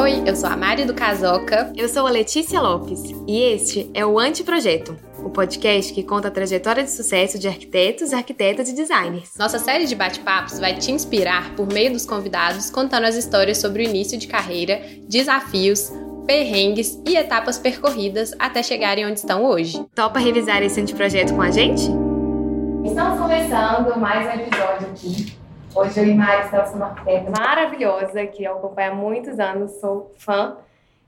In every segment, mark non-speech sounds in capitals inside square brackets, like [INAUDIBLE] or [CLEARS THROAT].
Oi, eu sou a Mari do Casoca. Eu sou a Letícia Lopes e este é o Anteprojeto, o podcast que conta a trajetória de sucesso de arquitetos, arquitetas e designers. Nossa série de bate-papos vai te inspirar por meio dos convidados contando as histórias sobre o início de carreira, desafios, perrengues e etapas percorridas até chegarem onde estão hoje. Topa revisar esse anteprojeto com a gente? Estamos começando mais um episódio aqui. Hoje eu e Mari estamos com uma arquiteta maravilhosa que eu acompanho há muitos anos, sou fã.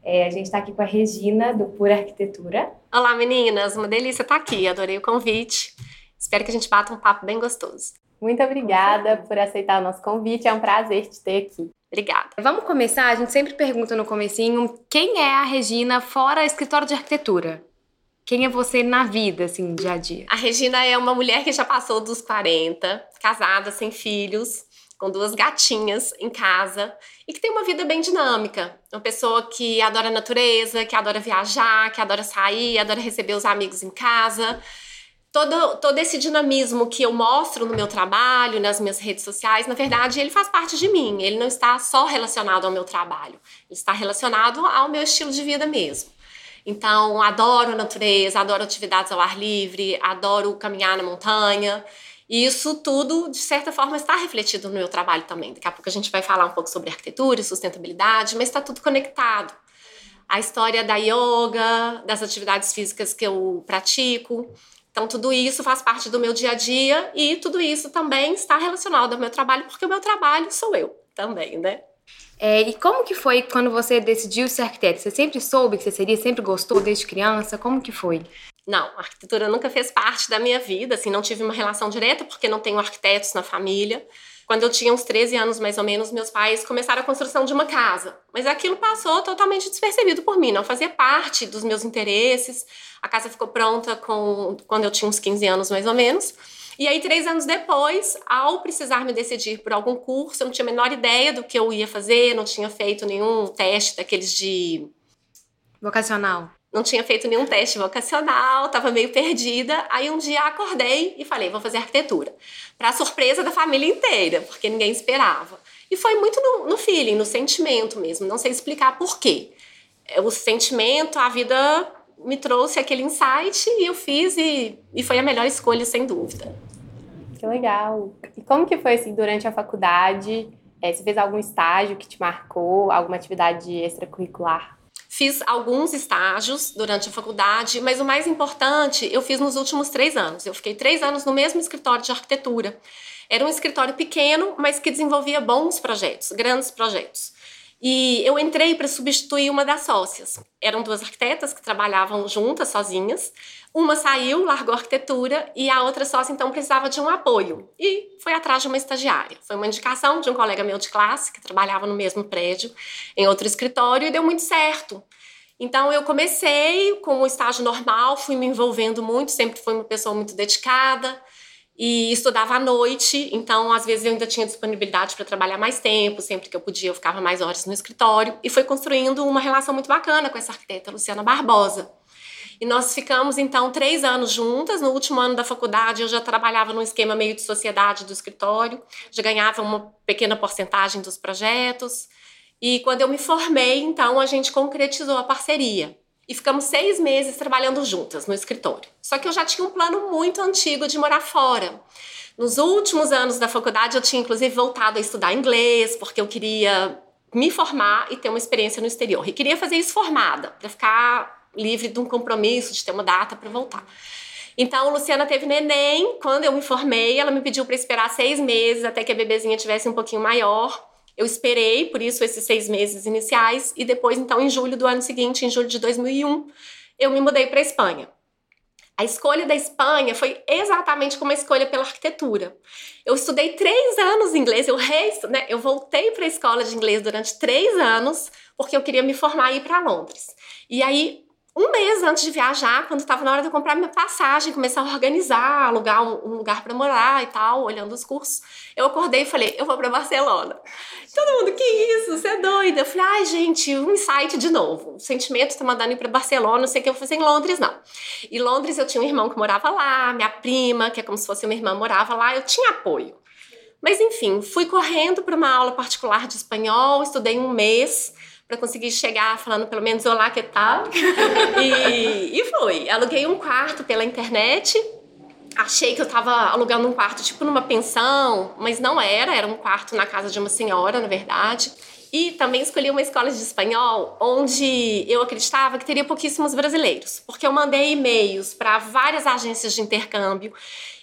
É, a gente está aqui com a Regina, do Pura Arquitetura. Olá, meninas! Uma delícia estar aqui, adorei o convite. Espero que a gente bata um papo bem gostoso. Muito obrigada por aceitar o nosso convite, é um prazer te ter aqui. Obrigada. Vamos começar? A gente sempre pergunta no comecinho quem é a Regina fora escritório de arquitetura? Quem é você na vida, assim, dia a dia? A Regina é uma mulher que já passou dos 40, casada, sem filhos, com duas gatinhas em casa e que tem uma vida bem dinâmica. Uma pessoa que adora a natureza, que adora viajar, que adora sair, adora receber os amigos em casa. Todo, todo esse dinamismo que eu mostro no meu trabalho, nas minhas redes sociais, na verdade, ele faz parte de mim. Ele não está só relacionado ao meu trabalho, ele está relacionado ao meu estilo de vida mesmo. Então, adoro a natureza, adoro atividades ao ar livre, adoro caminhar na montanha. E isso tudo, de certa forma, está refletido no meu trabalho também. Daqui a pouco a gente vai falar um pouco sobre arquitetura e sustentabilidade, mas está tudo conectado. A história da yoga, das atividades físicas que eu pratico. Então, tudo isso faz parte do meu dia a dia e tudo isso também está relacionado ao meu trabalho, porque o meu trabalho sou eu também, né? É, e como que foi quando você decidiu ser arquiteto? Você sempre soube que você seria, sempre gostou desde criança? Como que foi? Não, a arquitetura nunca fez parte da minha vida, assim, não tive uma relação direta porque não tenho arquitetos na família. Quando eu tinha uns 13 anos, mais ou menos, meus pais começaram a construção de uma casa. Mas aquilo passou totalmente despercebido por mim, não fazia parte dos meus interesses. A casa ficou pronta com, quando eu tinha uns 15 anos, mais ou menos. E aí, três anos depois, ao precisar me decidir por algum curso, eu não tinha a menor ideia do que eu ia fazer, não tinha feito nenhum teste daqueles de. Vocacional. Não tinha feito nenhum teste vocacional, estava meio perdida. Aí um dia acordei e falei, vou fazer arquitetura. Para surpresa da família inteira, porque ninguém esperava. E foi muito no, no feeling, no sentimento mesmo. Não sei explicar por quê. O sentimento, a vida me trouxe aquele insight e eu fiz e, e foi a melhor escolha, sem dúvida. Que legal. E como que foi assim durante a faculdade? É, você fez algum estágio que te marcou, alguma atividade extracurricular? Fiz alguns estágios durante a faculdade, mas o mais importante eu fiz nos últimos três anos. Eu fiquei três anos no mesmo escritório de arquitetura. Era um escritório pequeno, mas que desenvolvia bons projetos, grandes projetos. E eu entrei para substituir uma das sócias. Eram duas arquitetas que trabalhavam juntas, sozinhas. Uma saiu, largou a arquitetura e a outra sócia então precisava de um apoio e foi atrás de uma estagiária. Foi uma indicação de um colega meu de classe que trabalhava no mesmo prédio, em outro escritório e deu muito certo. Então eu comecei com o estágio normal, fui me envolvendo muito, sempre fui uma pessoa muito dedicada e estudava à noite, então às vezes eu ainda tinha disponibilidade para trabalhar mais tempo, sempre que eu podia eu ficava mais horas no escritório e foi construindo uma relação muito bacana com essa arquiteta Luciana Barbosa. E nós ficamos então três anos juntas. No último ano da faculdade eu já trabalhava num esquema meio de sociedade do escritório, já ganhava uma pequena porcentagem dos projetos. E quando eu me formei, então a gente concretizou a parceria e ficamos seis meses trabalhando juntas no escritório. Só que eu já tinha um plano muito antigo de morar fora. Nos últimos anos da faculdade, eu tinha inclusive voltado a estudar inglês, porque eu queria me formar e ter uma experiência no exterior. E queria fazer isso formada, para ficar livre de um compromisso, de ter uma data para voltar. Então, Luciana teve neném. Quando eu me formei, ela me pediu para esperar seis meses até que a bebezinha tivesse um pouquinho maior. Eu esperei, por isso, esses seis meses iniciais, e depois, então, em julho do ano seguinte, em julho de 2001, eu me mudei para a Espanha. A escolha da Espanha foi exatamente como a escolha pela arquitetura. Eu estudei três anos inglês, eu, resto, né, eu voltei para a escola de inglês durante três anos, porque eu queria me formar e ir para Londres. E aí, um mês antes de viajar, quando estava na hora de eu comprar minha passagem, começar a organizar, alugar um, lugar para morar e tal, olhando os cursos, eu acordei e falei, eu vou para Barcelona. Todo mundo, que isso? Você é doida? Eu falei, ai, gente, um insight de novo. O sentimento está mandando ir para Barcelona, não sei o que eu fazer em Londres, não. E Londres eu tinha um irmão que morava lá, minha prima, que é como se fosse uma irmã, morava lá, eu tinha apoio. Mas enfim, fui correndo para uma aula particular de espanhol, estudei um mês para conseguir chegar falando pelo menos olá que tal. [LAUGHS] e, e fui. Aluguei um quarto pela internet. Achei que eu estava alugando um quarto tipo numa pensão, mas não era, era um quarto na casa de uma senhora, na verdade. E também escolhi uma escola de espanhol onde eu acreditava que teria pouquíssimos brasileiros, porque eu mandei e-mails para várias agências de intercâmbio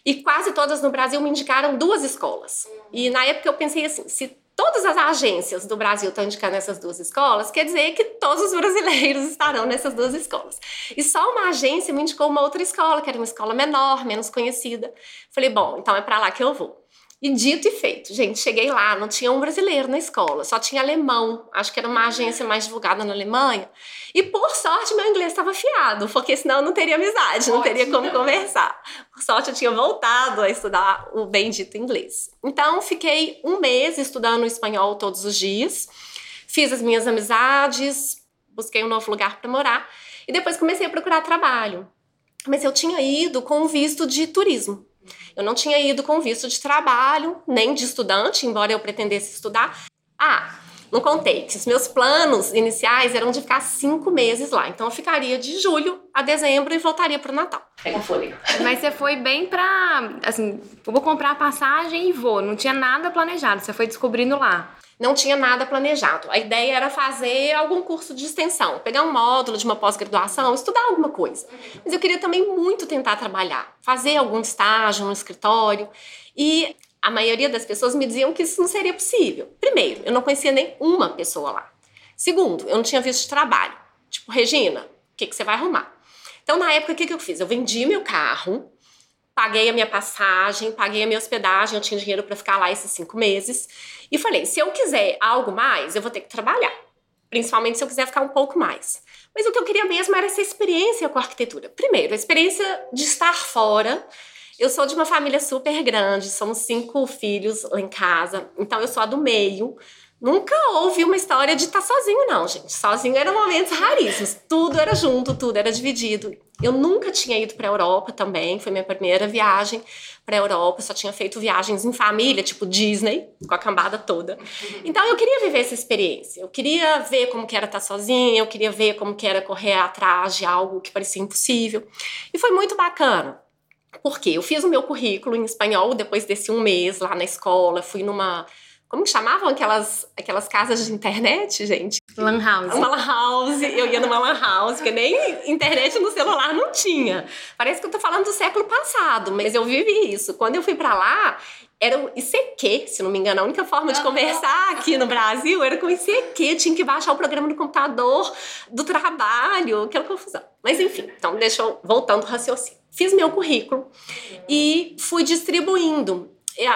e quase todas no Brasil me indicaram duas escolas. E na época eu pensei assim: se todas as agências do Brasil estão indicando essas duas escolas, quer dizer que todos os brasileiros estarão nessas duas escolas. E só uma agência me indicou uma outra escola, que era uma escola menor, menos conhecida. Falei, bom, então é para lá que eu vou. E dito e feito, gente, cheguei lá, não tinha um brasileiro na escola, só tinha alemão. Acho que era uma agência mais divulgada na Alemanha. E por sorte, meu inglês estava afiado, porque senão eu não teria amizade, não teria como conversar. Por sorte, eu tinha voltado a estudar o bendito inglês. Então, fiquei um mês estudando espanhol todos os dias, fiz as minhas amizades, busquei um novo lugar para morar e depois comecei a procurar trabalho. Mas eu tinha ido com visto de turismo. Eu não tinha ido com visto de trabalho, nem de estudante, embora eu pretendesse estudar. Ah, não contei que os meus planos iniciais eram de ficar cinco meses lá. Então eu ficaria de julho a dezembro e voltaria para o Natal. Pega fôlego. Mas você foi bem pra. Assim, vou comprar a passagem e vou. Não tinha nada planejado, você foi descobrindo lá não tinha nada planejado. A ideia era fazer algum curso de extensão, pegar um módulo de uma pós-graduação, estudar alguma coisa. Mas eu queria também muito tentar trabalhar, fazer algum estágio no escritório. E a maioria das pessoas me diziam que isso não seria possível. Primeiro, eu não conhecia nem uma pessoa lá. Segundo, eu não tinha visto de trabalho. Tipo, Regina, o que, que você vai arrumar? Então, na época, o que, que eu fiz? Eu vendi meu carro, paguei a minha passagem, paguei a minha hospedagem, eu tinha dinheiro para ficar lá esses cinco meses. E falei: se eu quiser algo mais, eu vou ter que trabalhar. Principalmente se eu quiser ficar um pouco mais. Mas o que eu queria mesmo era essa experiência com a arquitetura. Primeiro, a experiência de estar fora. Eu sou de uma família super grande, somos cinco filhos lá em casa, então eu sou a do meio. Nunca houve uma história de estar sozinho, não, gente. Sozinho eram momentos raríssimos. Tudo era junto, tudo era dividido. Eu nunca tinha ido para a Europa também, foi minha primeira viagem para a Europa. Eu só tinha feito viagens em família, tipo Disney, com a cambada toda. Então eu queria viver essa experiência. Eu queria ver como que era estar tá sozinha, eu queria ver como que era correr atrás de algo que parecia impossível. E foi muito bacana. Porque eu fiz o meu currículo em espanhol depois desse um mês lá na escola, fui numa como que chamavam aquelas, aquelas casas de internet, gente? Lan house. Uma lan house. Eu ia numa lan house, porque nem internet no celular não tinha. Parece que eu tô falando do século passado, mas eu vivi isso. Quando eu fui para lá, era o ICQ, se não me engano. A única forma de conversar aqui no Brasil era com ICQ. Tinha que baixar o programa no computador do trabalho, aquela confusão. Mas enfim, então deixa eu voltando ao raciocínio. Fiz meu currículo e fui distribuindo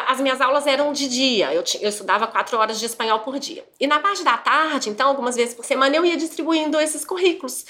as minhas aulas eram de dia, eu, eu, estudava quatro horas de espanhol por dia. E na parte da tarde, então, algumas vezes por semana, eu ia distribuindo esses currículos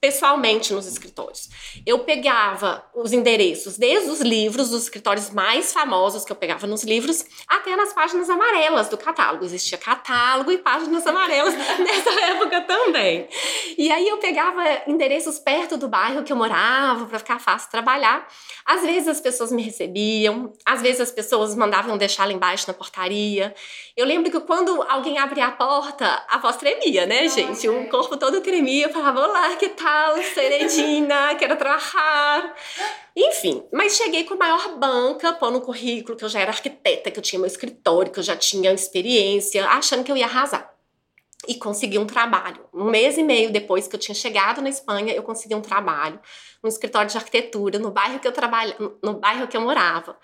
pessoalmente nos escritórios. Eu pegava os endereços desde os livros, dos escritórios mais famosos que eu pegava nos livros, até nas páginas amarelas do catálogo. Existia catálogo e páginas amarelas [LAUGHS] nessa época também. E aí eu pegava endereços perto do bairro que eu morava para ficar fácil trabalhar. Às vezes as pessoas me recebiam, às vezes as pessoas mandavam deixar lá embaixo na portaria. Eu lembro que quando alguém abria a porta, a voz tremia, né, gente? O corpo todo tremia, eu falava: "Olá, que tal?" Tal, Seredina, [LAUGHS] quero trabalhar. Enfim, mas cheguei com a maior banca, pôr no currículo que eu já era arquiteta, que eu tinha meu escritório, que eu já tinha experiência, achando que eu ia arrasar. E consegui um trabalho. Um mês e meio depois que eu tinha chegado na Espanha, eu consegui um trabalho no escritório de arquitetura, no bairro que eu trabalha, no bairro que eu morava.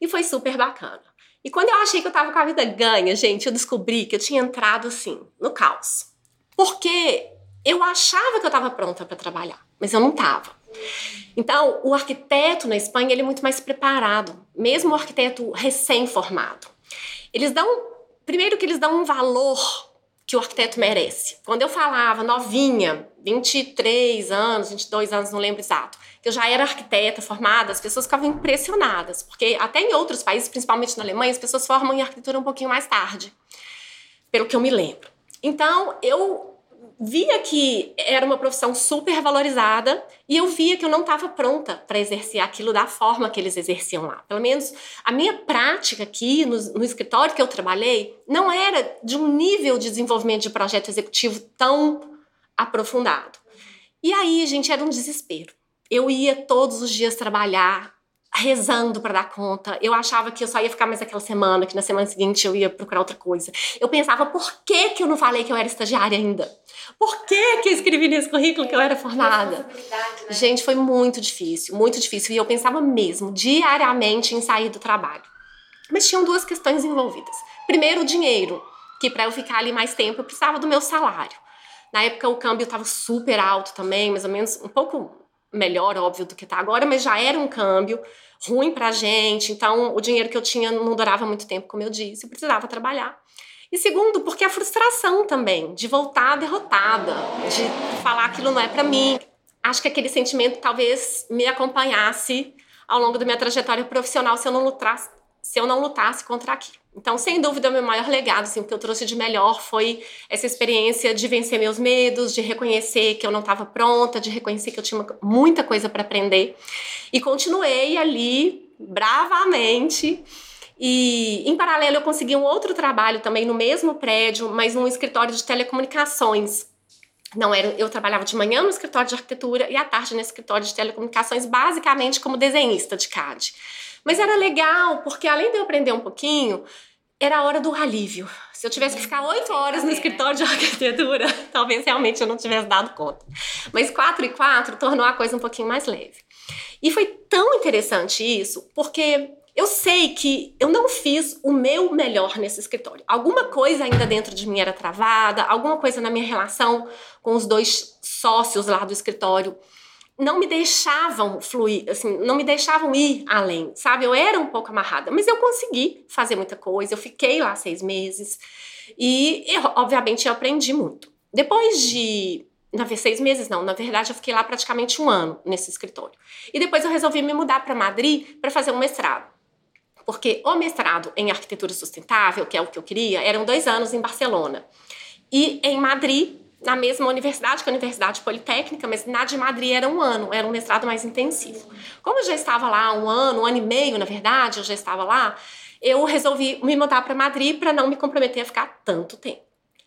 E foi super bacana. E quando eu achei que eu tava com a vida ganha, gente, eu descobri que eu tinha entrado assim, no caos. Porque eu achava que eu estava pronta para trabalhar, mas eu não estava. Então, o arquiteto na Espanha ele é muito mais preparado, mesmo o arquiteto recém-formado. Eles dão, primeiro que eles dão um valor que o arquiteto merece. Quando eu falava novinha, 23 anos, 22 anos, não lembro exato, que eu já era arquiteta formada, as pessoas ficavam impressionadas, porque até em outros países, principalmente na Alemanha, as pessoas formam em arquitetura um pouquinho mais tarde, pelo que eu me lembro. Então, eu via que era uma profissão super valorizada e eu via que eu não estava pronta para exercer aquilo da forma que eles exerciam lá. Pelo menos a minha prática aqui no, no, escritório que eu trabalhei não era de um nível de desenvolvimento de projeto executivo tão aprofundado. E aí, gente, era um desespero. Eu ia todos os dias trabalhar rezando para dar conta. Eu achava que eu só ia ficar mais aquela semana, que na semana seguinte eu ia procurar outra coisa. Eu pensava, por que, que eu não falei que eu era estagiária ainda? Por que, que eu escrevi nesse currículo que eu era formada? Né? Gente, foi muito difícil, muito difícil. E eu pensava mesmo, diariamente, em sair do trabalho. Mas tinham duas questões envolvidas. Primeiro, o dinheiro, que para eu ficar ali mais tempo eu precisava do meu salário. Na época o câmbio estava super alto também, mais ou menos um pouco melhor, óbvio, do que está agora, mas já era um câmbio ruim para a gente. Então, o dinheiro que eu tinha não durava muito tempo, como eu disse, eu precisava trabalhar. E segundo, porque a frustração também de voltar derrotada, de falar aquilo não é para mim. Acho que aquele sentimento talvez me acompanhasse ao longo da minha trajetória profissional se eu não lutasse, se eu não lutasse contra aquilo. Então, sem dúvida, o meu maior legado, assim, o que eu trouxe de melhor foi essa experiência de vencer meus medos, de reconhecer que eu não estava pronta, de reconhecer que eu tinha muita coisa para aprender. E continuei ali bravamente. E, em paralelo, eu consegui um outro trabalho também no mesmo prédio, mas num escritório de telecomunicações. Não era, eu trabalhava de manhã no escritório de arquitetura e à tarde no escritório de telecomunicações, basicamente como desenhista de CAD. Mas era legal, porque além de eu aprender um pouquinho, era a hora do alívio. Se eu tivesse que ficar oito horas no escritório de arquitetura, [LAUGHS] talvez realmente eu não tivesse dado conta. Mas quatro e quatro tornou a coisa um pouquinho mais leve. E foi tão interessante isso, porque eu sei que eu não fiz o meu melhor nesse escritório. Alguma coisa ainda dentro de mim era travada, alguma coisa na minha relação com os dois sócios lá do escritório não me deixavam fluir, assim, não me deixavam ir além, sabe? Eu era um pouco amarrada, mas eu consegui fazer muita coisa. Eu fiquei lá seis meses e, eu, obviamente, eu aprendi muito. Depois de na vez seis meses não, na verdade eu fiquei lá praticamente um ano nesse escritório. E depois eu resolvi me mudar para Madrid para fazer um mestrado. Porque o mestrado em arquitetura sustentável, que é o que eu queria, eram dois anos em Barcelona. E em Madrid na mesma universidade que a Universidade Politécnica, mas na de Madrid era um ano, era um mestrado mais intensivo. Como eu já estava lá um ano, um ano e meio, na verdade, eu já estava lá, eu resolvi me mudar para Madrid para não me comprometer a ficar tanto tempo.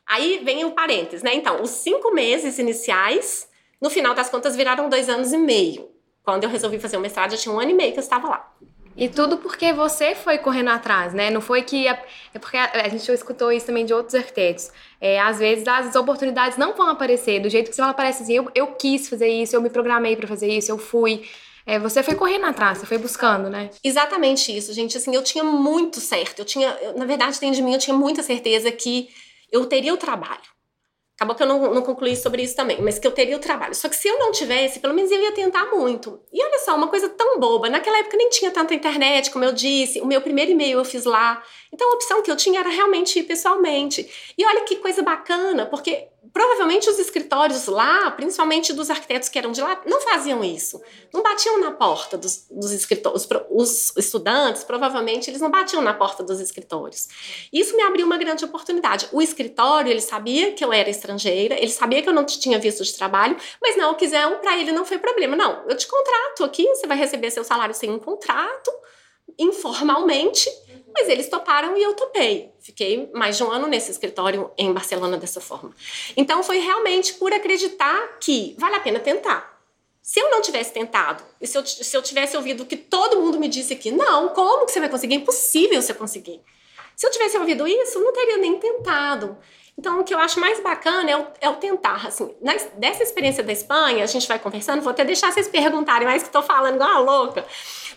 Aí vem o parênteses, né? Então, os cinco meses iniciais, no final das contas, viraram dois anos e meio. Quando eu resolvi fazer o mestrado, eu tinha um ano e meio que eu estava lá. E tudo porque você foi correndo atrás, né? Não foi que. A, é porque a, a, gente escutou isso também de outros arquitetos. É, às vezes as oportunidades não vão aparecer do jeito que você aparece assim. Eu, eu quis fazer isso, eu me programei para fazer isso, eu fui. É, você foi correndo atrás, você foi buscando, né? Exatamente isso, gente. Assim, eu tinha muito certo. Eu tinha, eu, na verdade, dentro de mim, eu tinha muita certeza que eu teria o trabalho. Acabou que eu não, não, concluí sobre isso também, mas que eu teria o trabalho. Só que se eu não tivesse, pelo menos eu ia tentar muito. E olha só, uma coisa tão boba. Naquela época nem tinha tanta internet, como eu disse. O meu primeiro e-mail eu fiz lá. Então a opção que eu tinha era realmente ir pessoalmente. E olha que coisa bacana, porque provavelmente os escritórios lá, principalmente dos arquitetos que eram de lá, não faziam isso. Não batiam na porta dos, dos escritórios. Os estudantes, provavelmente, eles não batiam na porta dos escritórios. Isso me abriu uma grande oportunidade. O escritório, ele sabia que eu era estrangeira, ele sabia que eu não tinha visto de trabalho, mas não, quiser um para ele não foi problema. Não, eu te contrato aqui, você vai receber seu salário sem um contrato, informalmente, mas eles toparam e eu topei. Fiquei mais de um ano nesse escritório em Barcelona dessa forma. Então foi realmente por acreditar que vale a pena tentar. Se eu não tivesse tentado, e se eu, se eu tivesse ouvido o que todo mundo me disse aqui, não, como que você vai conseguir? É impossível você conseguir. Se eu tivesse ouvido isso, eu não teria nem tentado. Então, o que eu acho mais bacana é o, é o tentar. Assim, dessa experiência da Espanha, a gente vai conversando, vou até deixar vocês perguntarem mais que estou falando igual a louca.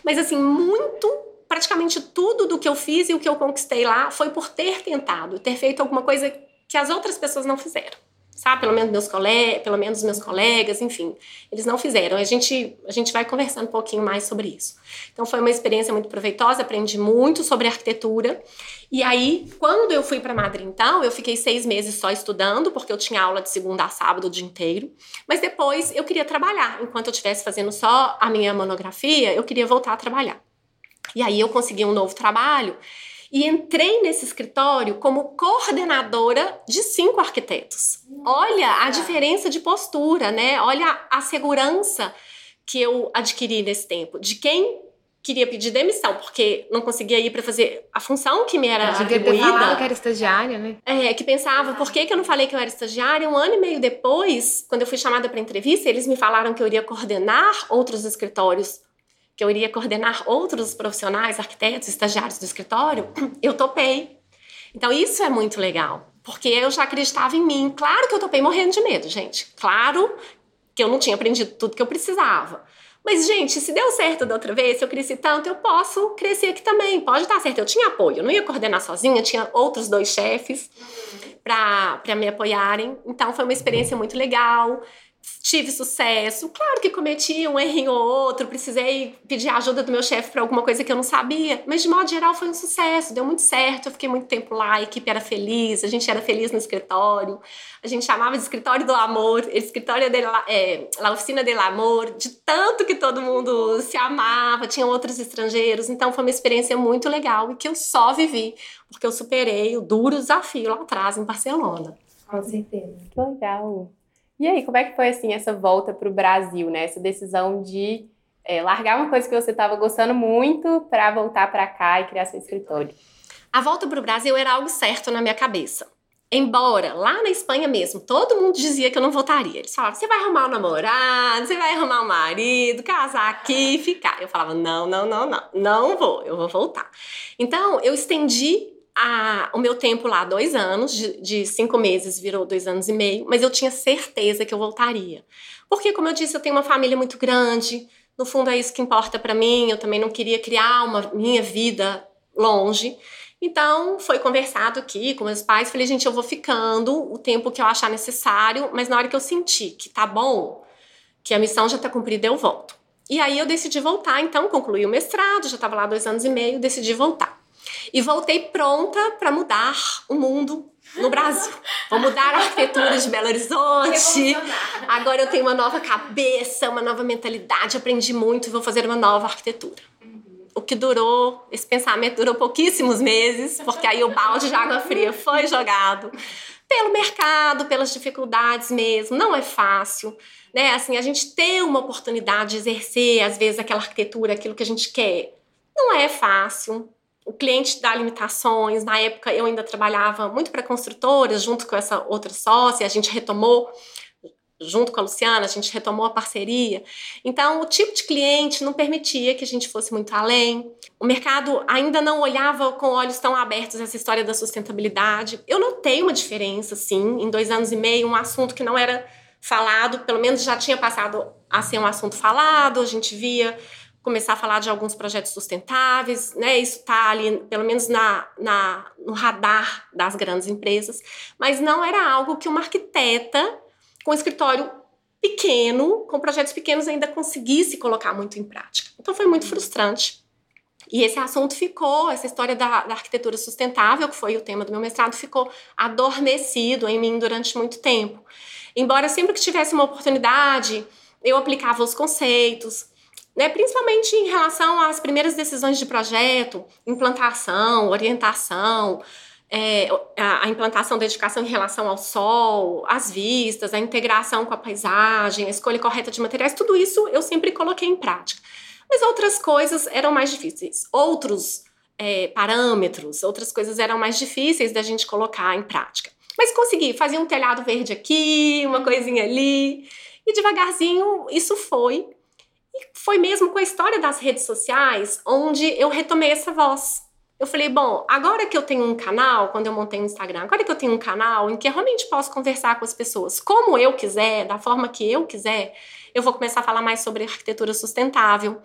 Mas, assim, muito praticamente tudo do que eu fiz e o que eu conquistei lá foi por ter tentado, ter feito alguma coisa que as outras pessoas não fizeram. Sabe? Pelo menos meus colegas, pelo menos meus colegas, enfim, eles não fizeram. A gente, a gente vai conversando um pouquinho mais sobre isso. Então foi uma experiência muito proveitosa, aprendi muito sobre arquitetura. E aí, quando eu fui para Madrid, então, eu fiquei seis meses só estudando, porque eu tinha aula de segunda a sábado o dia inteiro. Mas depois eu queria trabalhar. Enquanto eu estivesse fazendo só a minha monografia, eu queria voltar a trabalhar. E aí eu consegui um novo trabalho. e entrei nesse escritório como coordenadora de cinco arquitetos. Olha a diferença de postura, né? Olha a segurança que eu adquiri nesse tempo. De quem queria pedir demissão, porque não conseguia ir para fazer a função que me era Eu atribuída. Falado que era estagiária, né? É, que pensava, por que, que eu não falei que eu era estagiária? Um ano e meio depois, quando eu fui chamada para entrevista, eles me falaram que eu iria coordenar outros escritórios, que eu iria coordenar outros profissionais, arquitetos, estagiários do escritório. [CLEARS THROAT] Eu topei. Então, isso é muito legal, porque eu já acreditava em mim. Claro que eu topei morrendo de medo, gente. Claro que eu não tinha aprendido tudo que eu precisava. Mas, gente, se deu certo da outra vez, se eu cresci tanto, eu posso crescer aqui também. Pode dar certo. Eu tinha apoio, eu não ia coordenar sozinha, tinha outros dois chefes para me apoiarem. Então, foi uma experiência muito legal tive sucesso. Claro que cometi um errinho ou outro, precisei pedir ajuda do meu chefe para alguma coisa que eu não sabia, mas de modo geral foi um sucesso, deu muito certo. Eu fiquei muito tempo lá, a equipe era feliz, a gente era feliz no escritório. A gente chamava de escritório do amor, escritório de la, é, la oficina del amor, de tanto que todo mundo se amava, tinham outros estrangeiros. Então foi uma experiência muito legal e que eu só vivi porque eu superei o duro desafio lá atrás em Barcelona. Com certeza. Que legal. E aí, como é que foi assim essa volta para o Brasil, né? Essa decisão de é, largar uma coisa que você estava gostando muito para voltar para cá e criar seu escritório? A volta para o Brasil era algo certo na minha cabeça. Embora lá na Espanha mesmo, todo mundo dizia que eu não voltaria. Eles falavam: você vai arrumar um namorado, você vai arrumar um marido, casar aqui e ficar. Eu falava: não, não, não, não, não vou, eu vou voltar. Então eu estendi a, o meu tempo lá, dois anos, de, de, cinco meses virou dois anos e meio, mas eu tinha certeza que eu voltaria. Porque, como eu disse, eu tenho uma família muito grande, no fundo é isso que importa para mim, eu também não queria criar uma minha vida longe. Então, foi conversado aqui com meus pais, falei, gente, eu vou ficando o tempo que eu achar necessário, mas na hora que eu sentir que tá bom, que a missão já tá cumprida, eu volto. E aí eu decidi voltar, então concluí o mestrado, já estava lá dois anos e meio, decidi voltar. E voltei pronta para mudar o mundo no Brasil. Vou mudar a arquitetura de Belo Horizonte. Agora eu tenho uma nova cabeça, uma nova mentalidade, aprendi muito e vou fazer uma nova arquitetura. O que durou, esse pensamento durou pouquíssimos meses, porque aí o balde de água fria foi jogado pelo mercado, pelas dificuldades mesmo. Não é fácil, né? Assim, a gente ter uma oportunidade de exercer, às vezes, aquela arquitetura, aquilo que a gente quer, não é fácil o cliente dá limitações. Na época eu ainda trabalhava muito para construtoras, junto com essa outra sócia, a gente retomou junto com a Luciana, a gente retomou a parceria. Então, o tipo de cliente não permitia que a gente fosse muito além. O mercado ainda não olhava com olhos tão abertos essa história da sustentabilidade. Eu notei uma diferença, sim, em dois anos e meio, um assunto que não era falado, pelo menos já tinha passado a ser um assunto falado, a gente via começar a falar de alguns projetos sustentáveis, né? Isso está ali, pelo menos na, na, no radar das grandes empresas, mas não era algo que uma arquiteta com escritório pequeno, com projetos pequenos, ainda conseguisse colocar muito em prática. Então foi muito frustrante. E esse assunto ficou, essa história da, da, arquitetura sustentável, que foi o tema do meu mestrado, ficou adormecido em mim durante muito tempo. Embora sempre que tivesse uma oportunidade, eu aplicava os conceitos, né, principalmente em relação às primeiras decisões de projeto, implantação, orientação, é, a, implantação da edificação em relação ao sol, as vistas, a integração com a paisagem, a escolha correta de materiais, tudo isso eu sempre coloquei em prática. Mas outras coisas eram mais difíceis, outros é, parâmetros, outras coisas eram mais difíceis da gente colocar em prática. Mas consegui, fazia um telhado verde aqui, uma coisinha ali, e devagarzinho isso foi e foi mesmo com a história das redes sociais onde eu retomei essa voz. Eu falei, bom, agora que eu tenho um canal, quando eu montei o Instagram, agora que eu tenho um canal em que eu realmente posso conversar com as pessoas como eu quiser, da forma que eu quiser, eu vou começar a falar mais sobre arquitetura sustentável.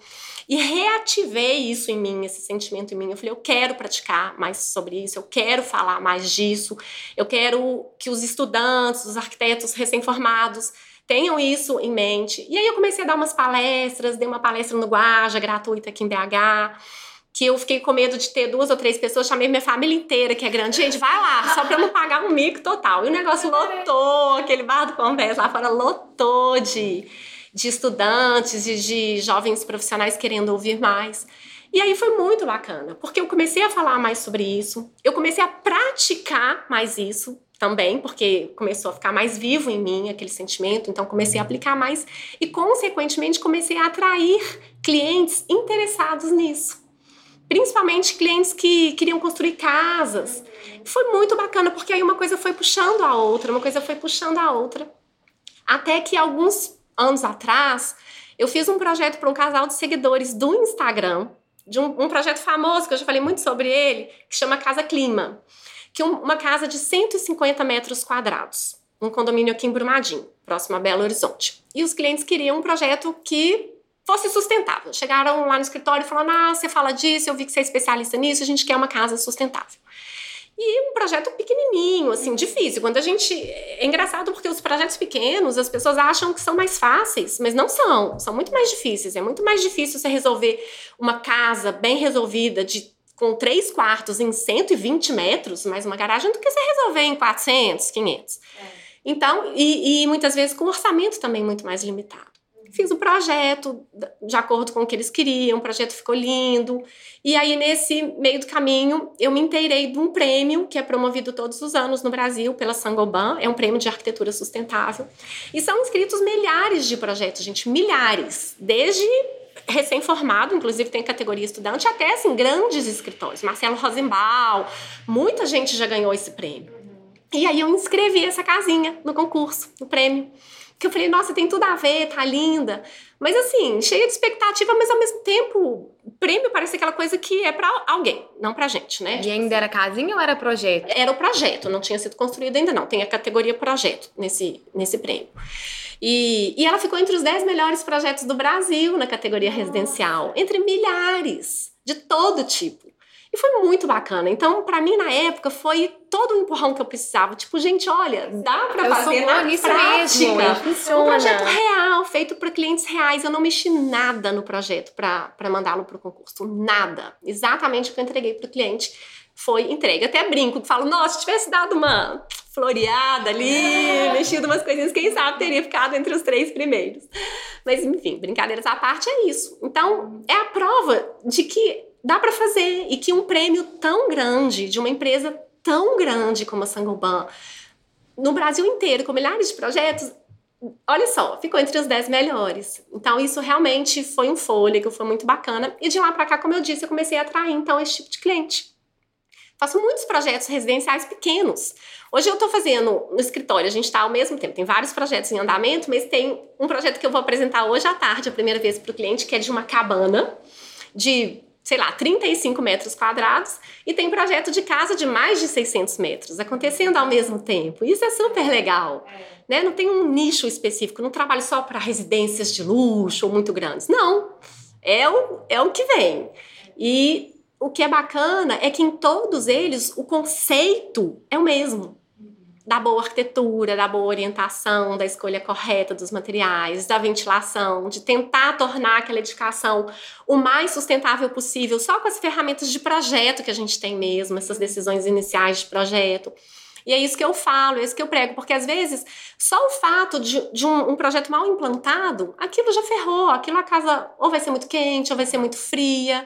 E reativei isso em mim, esse sentimento em mim. Eu falei, eu quero praticar mais sobre isso, eu quero falar mais disso, eu quero que os estudantes, os arquitetos recém-formados, tenham isso em mente. E aí eu comecei a dar umas palestras, dei uma palestra no Guaja, gratuita aqui em BH, que eu fiquei com medo de ter duas ou três pessoas, chamei minha família inteira, que é grande. Gente, vai lá, só pra não pagar um mico total. E o negócio lotou, aquele bar do Conversa lá fora lotou de, de estudantes e de jovens profissionais querendo ouvir mais. E aí foi muito bacana, porque eu comecei a falar mais sobre isso, eu comecei a praticar mais isso também, porque começou a ficar mais vivo em mim aquele sentimento, então comecei a aplicar mais e, consequentemente, comecei a atrair clientes interessados nisso. Principalmente clientes que queriam construir casas. Foi muito bacana, porque aí uma coisa foi puxando a outra, uma coisa foi puxando a outra. Até que alguns anos atrás, eu fiz um projeto para um casal de seguidores do Instagram, de um, um, projeto famoso que eu já falei muito sobre ele, que chama Casa Clima que uma casa de 150 metros quadrados, um condomínio aqui em Brumadinho, próximo a Belo Horizonte. E os clientes queriam um projeto que fosse sustentável. Chegaram lá no escritório e falaram: Ah, você fala disso, eu vi que você é especialista nisso, a gente quer uma casa sustentável. E um projeto pequenininho, assim, difícil. Quando a gente. É engraçado porque os projetos pequenos, as pessoas acham que são mais fáceis, mas não são. São muito mais difíceis. É muito mais difícil você resolver uma casa bem resolvida de com três quartos em 120 metros, mais uma garagem, do que você resolver em 400, 500. É. Então, e, e, muitas vezes com orçamento também muito mais limitado. Fiz o projeto de acordo com o que eles queriam, o projeto ficou lindo. E aí, nesse meio do caminho, eu me inteirei de um prêmio que é promovido todos os anos no Brasil pela Sangoban, é um prêmio de arquitetura sustentável. E são inscritos milhares de projetos, gente, milhares. Desde recém-formado, inclusive tem categoria estudante, até assim, grandes escritores. Marcelo Rosenbaum, muita gente já ganhou esse prêmio. E aí eu inscrevi essa casinha no concurso, no prêmio. Que eu falei, nossa, tem tudo a ver, tá linda. Mas assim, cheia de expectativa, mas ao mesmo tempo, o prêmio parece aquela coisa que é para alguém, não pra gente, né? E ainda era casinha ou era projeto? Era o projeto, não tinha sido construído ainda não. Tem a categoria projeto nesse, nesse prêmio. E, e ela ficou entre os 10 melhores projetos do Brasil na categoria residencial, entre milhares de todo tipo. E foi muito bacana. Então, para mim, na época, foi todo o empurrão que eu precisava. Tipo, gente, olha, dá para fazer na prática. Mesmo. Um projeto real, feito para clientes reais. Eu não mexi nada no projeto para mandá-lo para o concurso. Nada. Exatamente o que eu entreguei para o cliente foi entregue. Até brinco, falo, nossa, se tivesse dado uma floreada ali, [LAUGHS] mexido umas coisinhas, quem sabe teria ficado entre os três primeiros. Mas enfim, brincadeiras à parte é isso. Então, é a prova de que dá para fazer e que um prêmio tão grande de uma empresa tão grande como a Sangoban, no Brasil inteiro, com milhares de projetos, olha só, ficou entre os 10 melhores. Então, isso realmente foi um fôlego, foi muito bacana. E de lá para cá, como eu disse, eu comecei a atrair, então, esse tipo de cliente. Faço muitos projetos residenciais pequenos. Hoje eu estou fazendo no escritório, a gente está ao mesmo tempo, tem vários projetos em andamento, mas tem um projeto que eu vou apresentar hoje à tarde, a primeira vez para o cliente, que é de uma cabana de, sei lá, 35 metros quadrados, e tem projeto de casa de mais de 600 metros, acontecendo ao mesmo tempo. Isso é super legal. Né? Não tem um nicho específico, não trabalho só para residências de luxo ou muito grandes. Não. É o, é o que vem. E o que é bacana é que em todos eles o conceito é o mesmo. Da boa arquitetura, da boa orientação, da escolha correta dos materiais, da ventilação, de tentar tornar aquela edificação o mais sustentável possível, só com as ferramentas de projeto que a gente tem mesmo, essas decisões iniciais de projeto. E é isso que eu falo, é isso que eu prego, porque às vezes só o fato de, de um, um, projeto mal implantado, aquilo já ferrou, aquilo a casa ou vai ser muito quente, ou vai ser muito fria,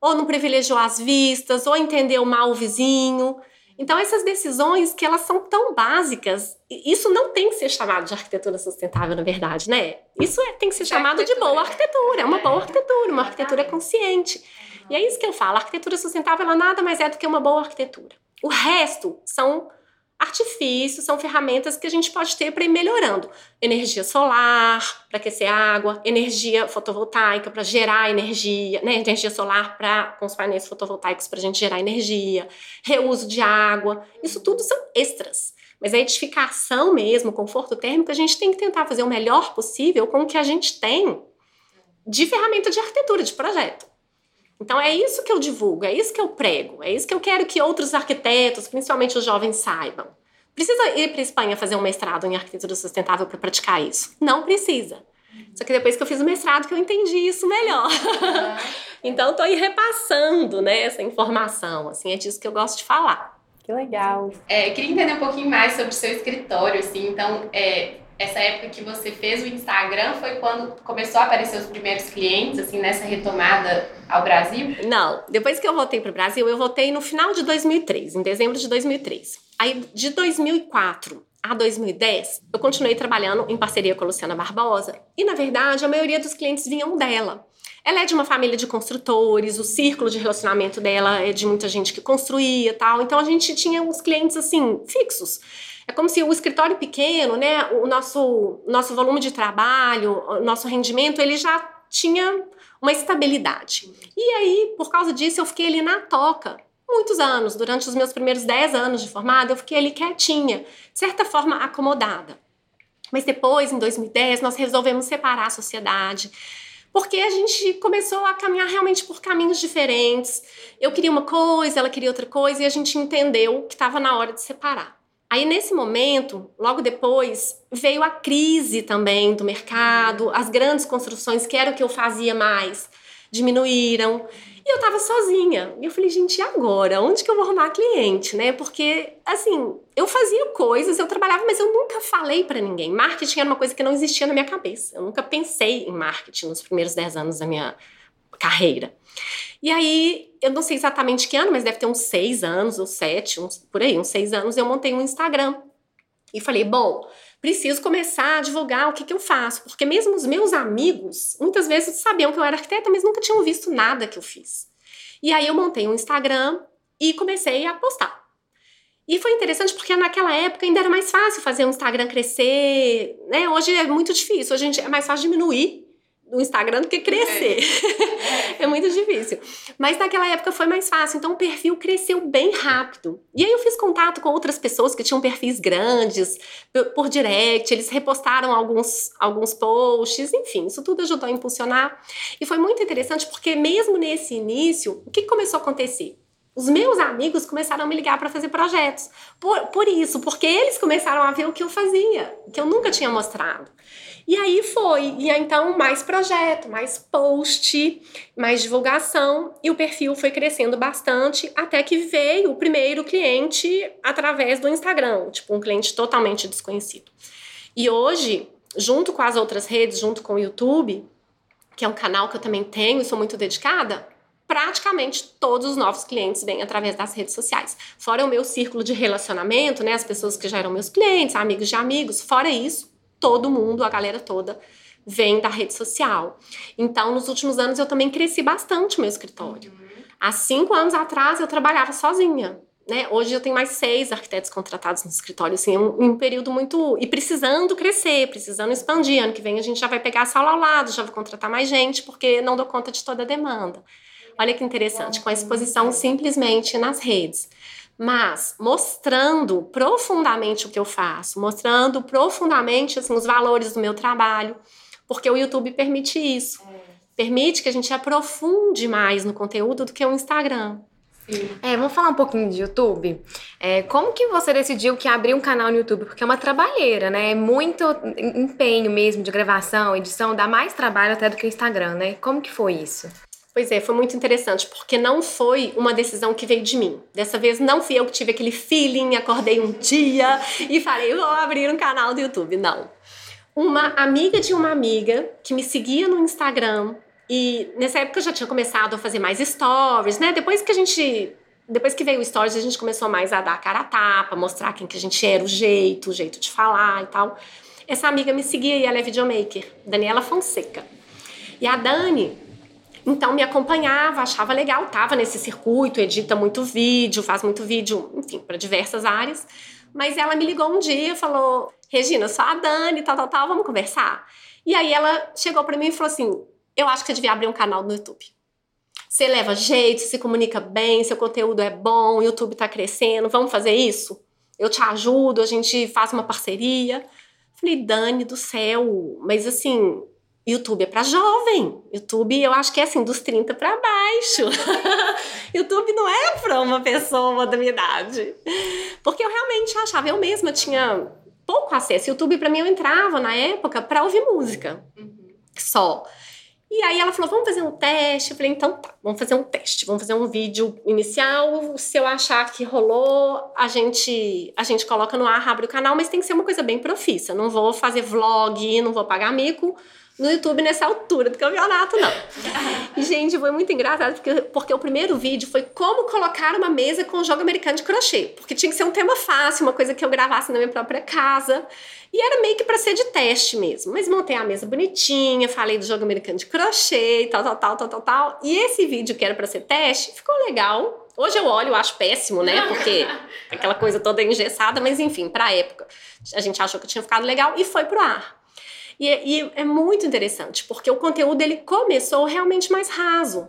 ou não privilegiou as vistas, ou entendeu mal o vizinho. Então, essas decisões que elas são tão básicas, isso não tem que ser chamado de arquitetura sustentável, na verdade, né? Isso é, tem que ser de chamado de boa arquitetura, é uma boa arquitetura, uma arquitetura consciente. E é isso que eu falo, a arquitetura sustentável ela nada mais é do que uma boa arquitetura. O resto são artifícios, são ferramentas que a gente pode ter para ir melhorando. Energia solar, para aquecer água, energia fotovoltaica para gerar energia, né? energia solar para com os painéis fotovoltaicos para a gente gerar energia, reuso de água, isso tudo são extras. Mas a edificação mesmo, o conforto térmico, a gente tem que tentar fazer o melhor possível com o que a gente tem de ferramenta de arquitetura, de projeto. Então é isso que eu divulgo, é isso que eu prego, é isso que eu quero que outros arquitetos, principalmente os jovens, saibam. Precisa ir para Espanha fazer um mestrado em arquitetura sustentável para praticar isso? Não precisa. Só que depois que eu fiz o mestrado que eu entendi isso melhor. [LAUGHS] então estou aí repassando, né, essa informação, assim, é disso que eu gosto de falar. Que legal. É, eu queria entender um pouquinho mais sobre o seu escritório, assim, então, é, essa época que você fez o Instagram foi quando começou a aparecer os primeiros clientes, assim, nessa retomada ao Brasil? Não, depois que eu voltei para o Brasil, eu voltei no final de 2003, em dezembro de 2003. Aí, de 2004 a 2010, eu continuei trabalhando em parceria com a Luciana Barbosa e, na verdade, a maioria dos clientes vinham dela. Ela é de uma família de construtores, o círculo de relacionamento dela é de muita gente que construía tal. Então a gente tinha uns clientes assim, fixos. É como se o escritório pequeno, né, o nosso, nosso volume de trabalho, o nosso rendimento, ele já tinha uma estabilidade. E aí, por causa disso, eu fiquei ali na toca muitos anos. Durante os meus primeiros 10 anos de formada, eu fiquei ali quietinha, de certa forma acomodada. Mas depois, em 2010, nós resolvemos separar a sociedade porque a gente começou a caminhar realmente por caminhos diferentes. Eu queria uma coisa, ela queria outra coisa, e a gente entendeu que estava na hora de separar. Aí, nesse momento, logo depois, veio a crise também do mercado, as grandes construções, que era o que eu fazia mais, diminuíram. E eu tava sozinha. E eu falei, gente, e agora? Onde que eu vou arrumar cliente, né? Porque, assim, eu fazia coisas, eu trabalhava, mas eu nunca falei para ninguém. Marketing era uma coisa que não existia na minha cabeça. Eu nunca pensei em marketing nos primeiros 10 anos da minha carreira. E aí, eu não sei exatamente que ano, mas deve ter uns seis anos ou sete, uns, por aí, uns seis anos, eu montei um Instagram. E falei, bom, preciso começar a divulgar o que, que eu faço. Porque mesmo os meus amigos, muitas vezes sabiam que eu era arquiteta, mas nunca tinham visto nada que eu fiz. E aí eu montei um Instagram e comecei a postar. E foi interessante porque naquela época ainda era mais fácil fazer um Instagram crescer, né? Hoje é muito difícil, hoje é mais fácil diminuir no Instagram do que crescer. É. [LAUGHS] é. muito difícil. Mas naquela época foi mais fácil, então o perfil cresceu bem rápido. E aí eu fiz contato com outras pessoas que tinham perfis grandes por direct, eles repostaram alguns, alguns posts, enfim, isso tudo ajudou a impulsionar. E foi muito interessante porque mesmo nesse início, o que começou a acontecer? Os meus amigos começaram a me ligar para fazer projetos. Por, por isso, porque eles começaram a ver o que eu fazia, que eu nunca tinha mostrado. E aí foi. E então, mais projeto, mais post, mais divulgação. E o perfil foi crescendo bastante até que veio o primeiro cliente através do Instagram, tipo, um cliente totalmente desconhecido. E hoje, junto com as outras redes, junto com o YouTube, que é um canal que eu também tenho e sou muito dedicada, praticamente todos os novos clientes vêm através das redes sociais. Fora o meu círculo de relacionamento, né, as pessoas que já eram meus clientes, amigos de amigos, fora isso, todo mundo, a galera toda, vem da rede social. Então, nos últimos anos, eu também cresci bastante o meu escritório. Uhum. Há cinco anos atrás, eu trabalhava sozinha. Né? Hoje eu tenho mais seis arquitetos contratados no escritório, assim, um, um período muito. e precisando crescer, precisando expandir. Ano que vem a gente já vai pegar a sala ao lado, já vou contratar mais gente, porque não dou conta de toda a demanda. Olha que interessante, com a exposição simplesmente nas redes mas mostrando profundamente o que eu faço, mostrando profundamente assim, os valores do meu trabalho, porque o YouTube permite isso. É. Permite que a gente aprofunde mais no conteúdo do que o Instagram. É, vamos falar um pouquinho de YouTube. É, como que você decidiu que abrir um canal no YouTube? Porque é uma trabalheira, né? É muito empenho mesmo de gravação, edição, dá mais trabalho até do que o Instagram, né? Como que foi isso? Pois é, foi muito interessante, porque não foi uma decisão que veio de mim. Dessa vez não fui eu que tive aquele feeling, acordei um dia e falei, vou abrir um canal do YouTube. Não. Uma amiga de uma amiga que me seguia no Instagram e nessa época eu já tinha começado a fazer mais stories, né? Depois que a gente depois que veio o Stories, a gente começou mais a dar cara a tapa, mostrar quem que a gente era, o jeito, o jeito de falar e tal. Essa amiga me seguia e ela é videomaker, Daniela Fonseca. E a Dani, então me acompanhava, achava legal, tava nesse circuito, edita muito vídeo, faz muito vídeo, enfim, para diversas áreas. Mas ela me ligou um dia e falou: Regina, só a Dani, tal, tal, tal, vamos conversar. E aí ela chegou para mim e falou assim: Eu acho que eu devia abrir um canal no YouTube. Você leva jeito, se comunica bem, seu conteúdo é bom, o YouTube tá crescendo, vamos fazer isso? Eu te ajudo, a gente faz uma parceria. Falei, Dani do céu, mas assim, YouTube é para jovem. YouTube, eu acho que é assim, dos 30 para baixo. [LAUGHS] YouTube não é para uma pessoa da minha idade. Porque eu realmente achava, eu mesma tinha pouco acesso. YouTube, para mim, eu entrava na época para ouvir música. Uhum. Só. E aí ela falou: vamos fazer um teste. Eu falei: então tá, vamos fazer um teste. Vamos fazer um vídeo inicial. Se eu achar que rolou, a gente, a gente coloca no ar, abre o canal, mas tem que ser uma coisa bem profissa. Não vou fazer vlog, não vou pagar mico no YouTube nessa altura do campeonato, não. E, [LAUGHS] gente, foi muito engraçado, porque, porque o primeiro vídeo foi como colocar uma mesa com jogo americano de crochê. Porque tinha que ser um tema fácil, uma coisa que eu gravasse na minha própria casa. E era meio que para ser de teste mesmo. Mas montei a mesa bonitinha, falei do jogo americano de crochê, tal, tal, tal, tal, tal, tal. E esse vídeo que era para ser teste ficou legal. Hoje eu olho, eu acho péssimo, né? Porque [LAUGHS] aquela coisa toda engessada, mas enfim, pra época, a gente achou que tinha ficado legal e foi pro ar. E, e é muito interessante, porque o conteúdo ele começou realmente mais raso.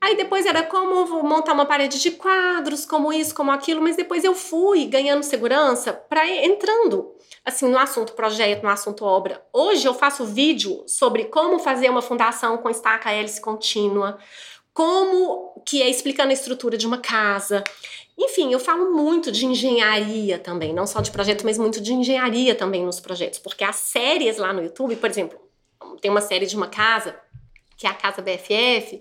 Aí depois era como montar uma parede de quadros, como isso, como aquilo, mas depois eu fui ganhando segurança para entrando assim no assunto projeto, no assunto obra. Hoje eu faço vídeo sobre como fazer uma fundação com estaca hélice contínua, como que é explicando a estrutura de uma casa. Enfim, eu falo muito de engenharia também, não só de projeto, mas muito de engenharia também nos projetos, porque as séries lá no YouTube, por exemplo, tem uma série de uma casa, que é a Casa BFF,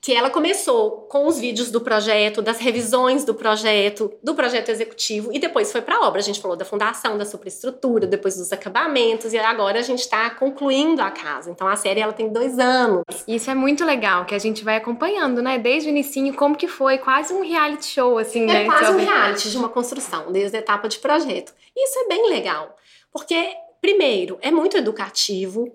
que ela começou com os vídeos do projeto, das revisões do projeto, do projeto executivo e depois foi para a obra. A gente falou da fundação, da superestrutura, depois dos acabamentos e agora a gente está concluindo a casa. Então a série ela tem dois anos. Isso é muito legal, que a gente vai acompanhando, né? Desde o início, como que foi, quase um reality show, assim, é né? É quase um reality de uma construção, desde a etapa de projeto. Isso é bem legal, porque primeiro é muito educativo.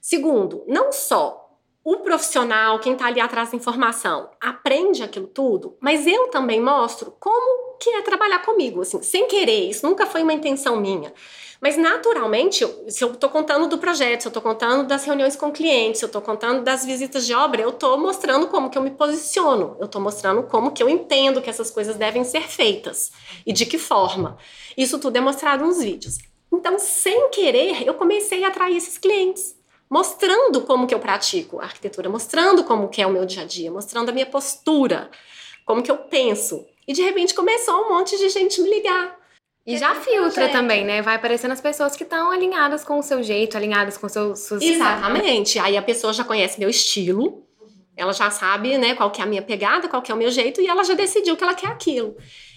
Segundo, não só o profissional, quem está ali atrás da informação, aprende aquilo tudo, mas eu também mostro como que é trabalhar comigo, assim, sem querer, isso nunca foi uma intenção minha. Mas naturalmente, se eu estou contando do projeto, se eu estou contando das reuniões com clientes, se eu estou contando das visitas de obra, eu estou mostrando como que eu me posiciono, eu estou mostrando como que eu entendo que essas coisas devem ser feitas e de que forma. Isso tudo é mostrado nos vídeos. Então, sem querer, eu comecei a atrair esses clientes mostrando como que eu pratico a arquitetura, mostrando como que é o meu dia a dia, mostrando a minha postura, como que eu penso. E de repente começou um monte de gente me ligar. E já filtra também, né? Vai aparecendo as pessoas que estão alinhadas com o seu jeito, alinhadas com o seu... Suas... Exatamente. Aí a pessoa já conhece meu estilo, ela já sabe, né, qual que é a minha pegada, qual que é o meu jeito, e ela já decidiu que ela quer aquilo.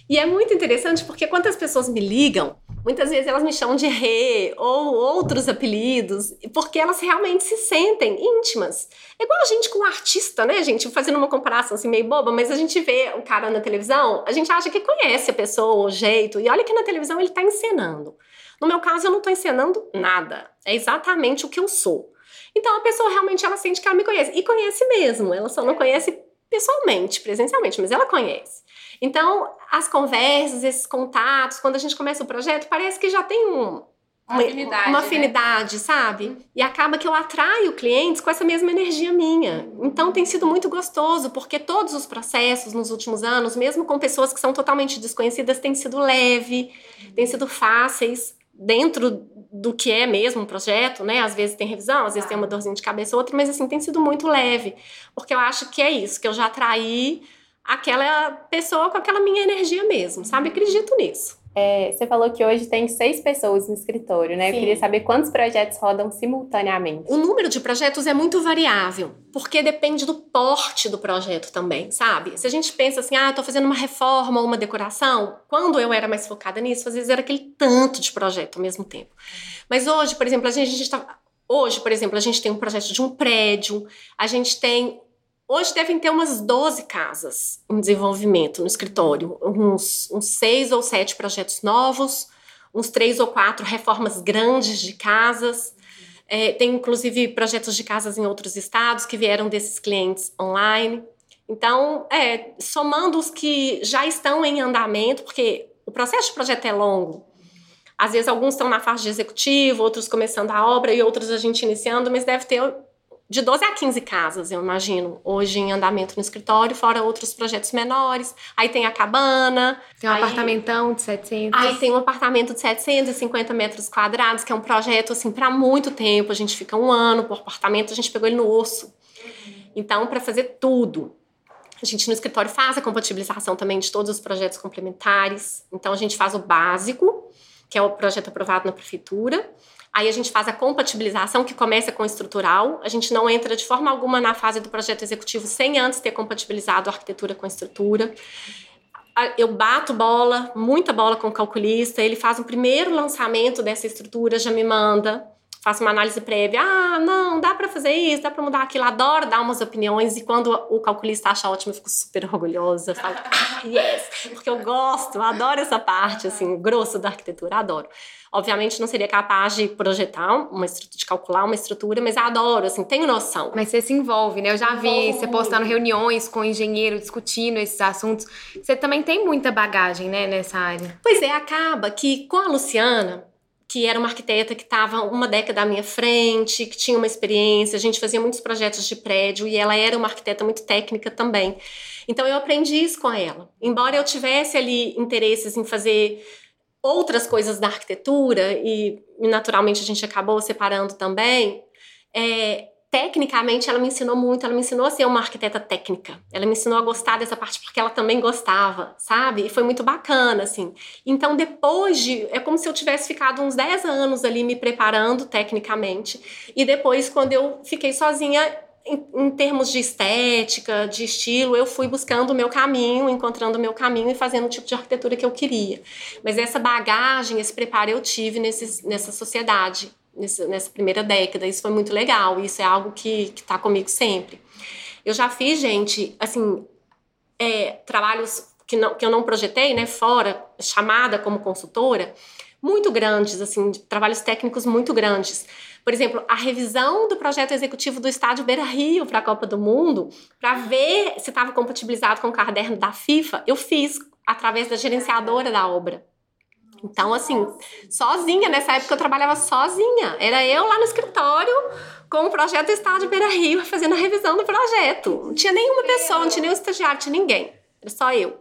E é muito interessante porque quando as pessoas me ligam, muitas vezes elas me chamam de Rê ou outros apelidos, porque elas realmente se sentem íntimas. É igual a gente com um artista, né, gente? Fazendo uma comparação assim meio boba, mas a gente vê o cara na televisão, a gente acha que conhece a pessoa, o jeito, e olha que na televisão ele está encenando. No meu caso, eu não estou encenando nada. É exatamente o que eu sou. Então a pessoa realmente ela sente que ela me conhece. E conhece mesmo, ela só não conhece pessoalmente, presencialmente, mas ela conhece. Então, as conversas, esses contatos, quando a gente começa o projeto, parece que já tem um, uma afinidade, uma afinidade né? sabe? E acaba que eu atraio clientes com essa mesma energia minha. Então tem sido muito gostoso, porque todos os processos nos últimos anos, mesmo com pessoas que são totalmente desconhecidas, têm sido leve, têm sido fáceis dentro do que é mesmo um projeto, né? Às vezes tem revisão, às vezes tem uma dorzinha de cabeça ou outra, mas assim tem sido muito leve, porque eu acho que é isso, que eu já atraí aquela pessoa com aquela minha energia mesmo, sabe? Acredito nisso. É, você falou que hoje tem seis pessoas no escritório, né? Sim. Eu queria saber quantos projetos rodam simultaneamente. O número de projetos é muito variável, porque depende do porte do projeto também, sabe? Se a gente pensa assim, ah, tô fazendo uma reforma ou uma decoração, quando eu era mais focada nisso, às vezes era aquele tanto de projeto ao mesmo tempo. Mas hoje, por exemplo, a gente, a gente tá. Hoje, por exemplo, a gente tem um projeto de um prédio, a gente tem Hoje devem ter umas 12 casas em desenvolvimento no escritório, uns, uns seis ou sete projetos novos, uns três ou quatro reformas grandes de casas. É, tem inclusive projetos de casas em outros estados que vieram desses clientes online. Então, é, somando os que já estão em andamento, porque o processo de projeto é longo. Às vezes alguns estão na fase de executivo, outros começando a obra e outros a gente iniciando, mas deve ter de 12 a 15 casas, eu imagino, hoje em andamento no escritório, fora outros projetos menores. Aí tem a cabana. Tem um aí, apartamentão de 700. Aí tem um apartamento de 750 metros quadrados, que é um projeto, assim, para muito tempo. A gente fica um ano por apartamento, a gente pegou ele no osso. Então, para fazer tudo. A gente no escritório faz a compatibilização também de todos os projetos complementares. Então, a gente faz o básico, que é o projeto aprovado na prefeitura. Aí a gente faz a compatibilização, que começa com o estrutural. A gente não entra de forma alguma na fase do projeto executivo sem antes ter compatibilizado a arquitetura com a estrutura. Eu bato bola, muita bola com o calculista. Ele faz o primeiro lançamento dessa estrutura, já me manda faço uma análise prévia. Ah, não, dá para fazer isso, dá para mudar aquilo. Adoro dar umas opiniões e quando o calculista acha ótimo, eu fico super orgulhosa. Falo, ah, yes, porque eu gosto, eu adoro essa parte, assim, grosso da arquitetura, adoro. Obviamente não seria capaz de projetar uma estrutura, de calcular uma estrutura, mas adoro, assim, tenho noção. Mas você se envolve, né? Eu já vi você postando reuniões com engenheiro, discutindo esses assuntos. Você também tem muita bagagem, né, nessa área. Pois é, acaba que com a Luciana, que era uma arquiteta que estava uma década à minha frente, que tinha uma experiência, a gente fazia muitos projetos de prédio e ela era uma arquiteta muito técnica também. Então eu aprendi isso com ela. Embora eu tivesse ali interesses em fazer outras coisas da arquitetura e, naturalmente a gente acabou separando também, é, tecnicamente ela me ensinou muito, ela me ensinou a ser uma arquiteta técnica. Ela me ensinou a gostar dessa parte porque ela também gostava, sabe? E foi muito bacana, assim. Então, depois de. É como se eu tivesse ficado uns 10 anos ali me preparando tecnicamente. E depois, quando eu fiquei sozinha, em, em, termos de estética, de estilo, eu fui buscando o meu caminho, encontrando o meu caminho e fazendo o tipo de arquitetura que eu queria. Mas essa bagagem, esse preparo eu tive nesse, nessa sociedade nessa, primeira década. Isso foi muito legal. Isso é algo que, que tá comigo sempre. Eu já fiz, gente, assim, é, trabalhos que, não, que eu não projetei, né, fora, chamada como consultora, muito grandes, assim, trabalhos técnicos muito grandes. Por exemplo, a revisão do projeto executivo do estádio Beira Rio para a Copa do Mundo, para ver se estava compatibilizado com o caderno da FIFA, eu fiz através da gerenciadora da obra. Então, assim, sozinha, nessa época eu trabalhava sozinha. Era eu lá no escritório com o projeto Estádio Beira Rio [LAUGHS] fazendo a revisão do projeto. Não tinha nenhuma pessoa, não tinha nenhum estagiário, tinha ninguém. Era só eu.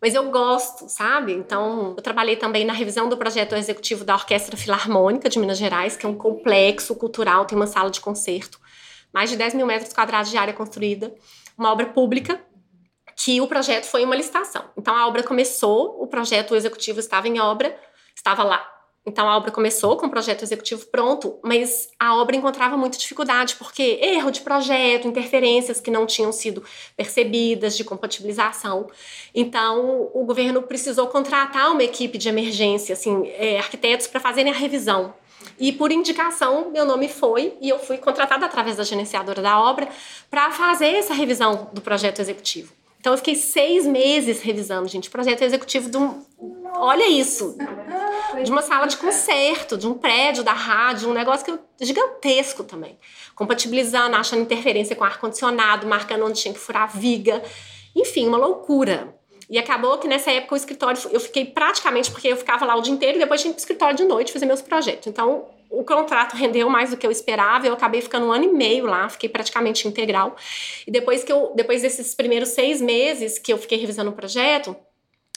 Mas eu gosto, sabe? Então, eu trabalhei também na revisão do projeto executivo da Orquestra Filarmônica de Minas Gerais, que é um complexo cultural, tem uma sala de concerto, mais de 10 mil metros quadrados de área construída, uma obra pública que o projeto foi uma licitação. Então a obra começou, o projeto executivo estava em obra, estava lá. Então a obra começou com o projeto executivo pronto, mas a obra encontrava muita dificuldade, porque erro de projeto, interferências que não tinham sido percebidas, de compatibilização. Então o governo precisou contratar uma equipe de emergência, assim, é, arquitetos para fazerem a revisão. E por indicação, meu nome foi e eu fui contratada através da gerenciadora da obra para fazer essa revisão do projeto executivo. Então eu fiquei seis meses revisando, gente, projeto executivo de um. Olha isso! De uma sala de concerto, de um prédio da rádio, um negócio que eu, gigantesco também. Compatibilizando, achando interferência com ar-condicionado, marcando onde tinha que furar viga. Enfim, uma loucura. E acabou que nessa época o escritório, eu fiquei praticamente, porque eu ficava lá o dia inteiro e depois tinha que ir pro escritório de noite fazer meus projetos. Então o contrato rendeu mais do que eu esperava, eu acabei ficando um ano e meio lá, fiquei praticamente integral. E depois que eu, depois desses primeiros seis meses que eu fiquei revisando o projeto,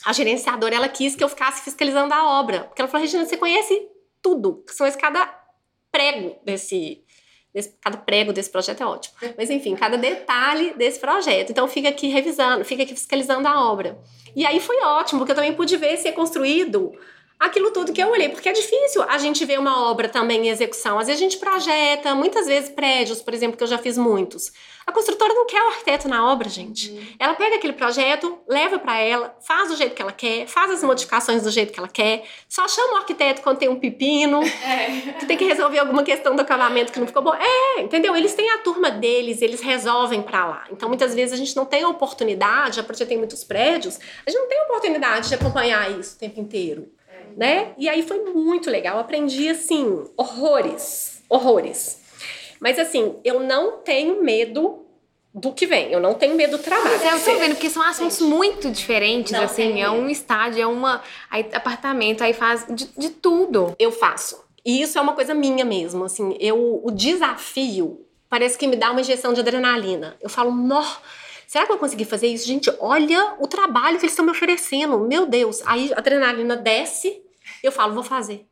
a gerenciadora ela quis que eu ficasse fiscalizando a obra, porque ela falou: Regina, você conhece tudo, são cada prego desse, desse, cada prego desse projeto é ótimo. Mas enfim, cada detalhe desse projeto. Então fica aqui revisando, fica aqui fiscalizando a obra. E aí foi ótimo, porque eu também pude ver ser construído aquilo tudo que eu olhei, porque é difícil a gente ver uma obra também em execução. Às vezes a gente projeta, muitas vezes prédios, por exemplo, que eu já fiz muitos. A construtora não quer o arquiteto na obra, gente. Uhum. Ela pega aquele projeto, leva para ela, faz do jeito que ela quer, faz as modificações do jeito que ela quer, só chama o arquiteto quando tem um pepino, [LAUGHS] é. que tem que resolver alguma questão do acabamento que não ficou bom. É, entendeu? Eles têm a turma deles, eles resolvem para lá. Então, muitas vezes a gente não tem a oportunidade, já projetei muitos prédios, a gente não tem a oportunidade de acompanhar isso o tempo inteiro né? E aí foi muito legal, aprendi assim, horrores, horrores. Mas assim, eu não tenho medo do que vem, eu não tenho medo do trabalho. Mas é, eu tô vendo, porque são assuntos muito diferentes, assim, é um estádio, é uma aí, apartamento, aí faz de, de tudo. Eu faço. E isso é uma coisa minha mesmo, assim, eu, o desafio parece que me dá uma injeção de adrenalina. Eu falo, nó, será que eu consegui fazer isso? Gente, olha o trabalho que eles estão me oferecendo, meu Deus. Aí a adrenalina desce, eu falo, vou fazer.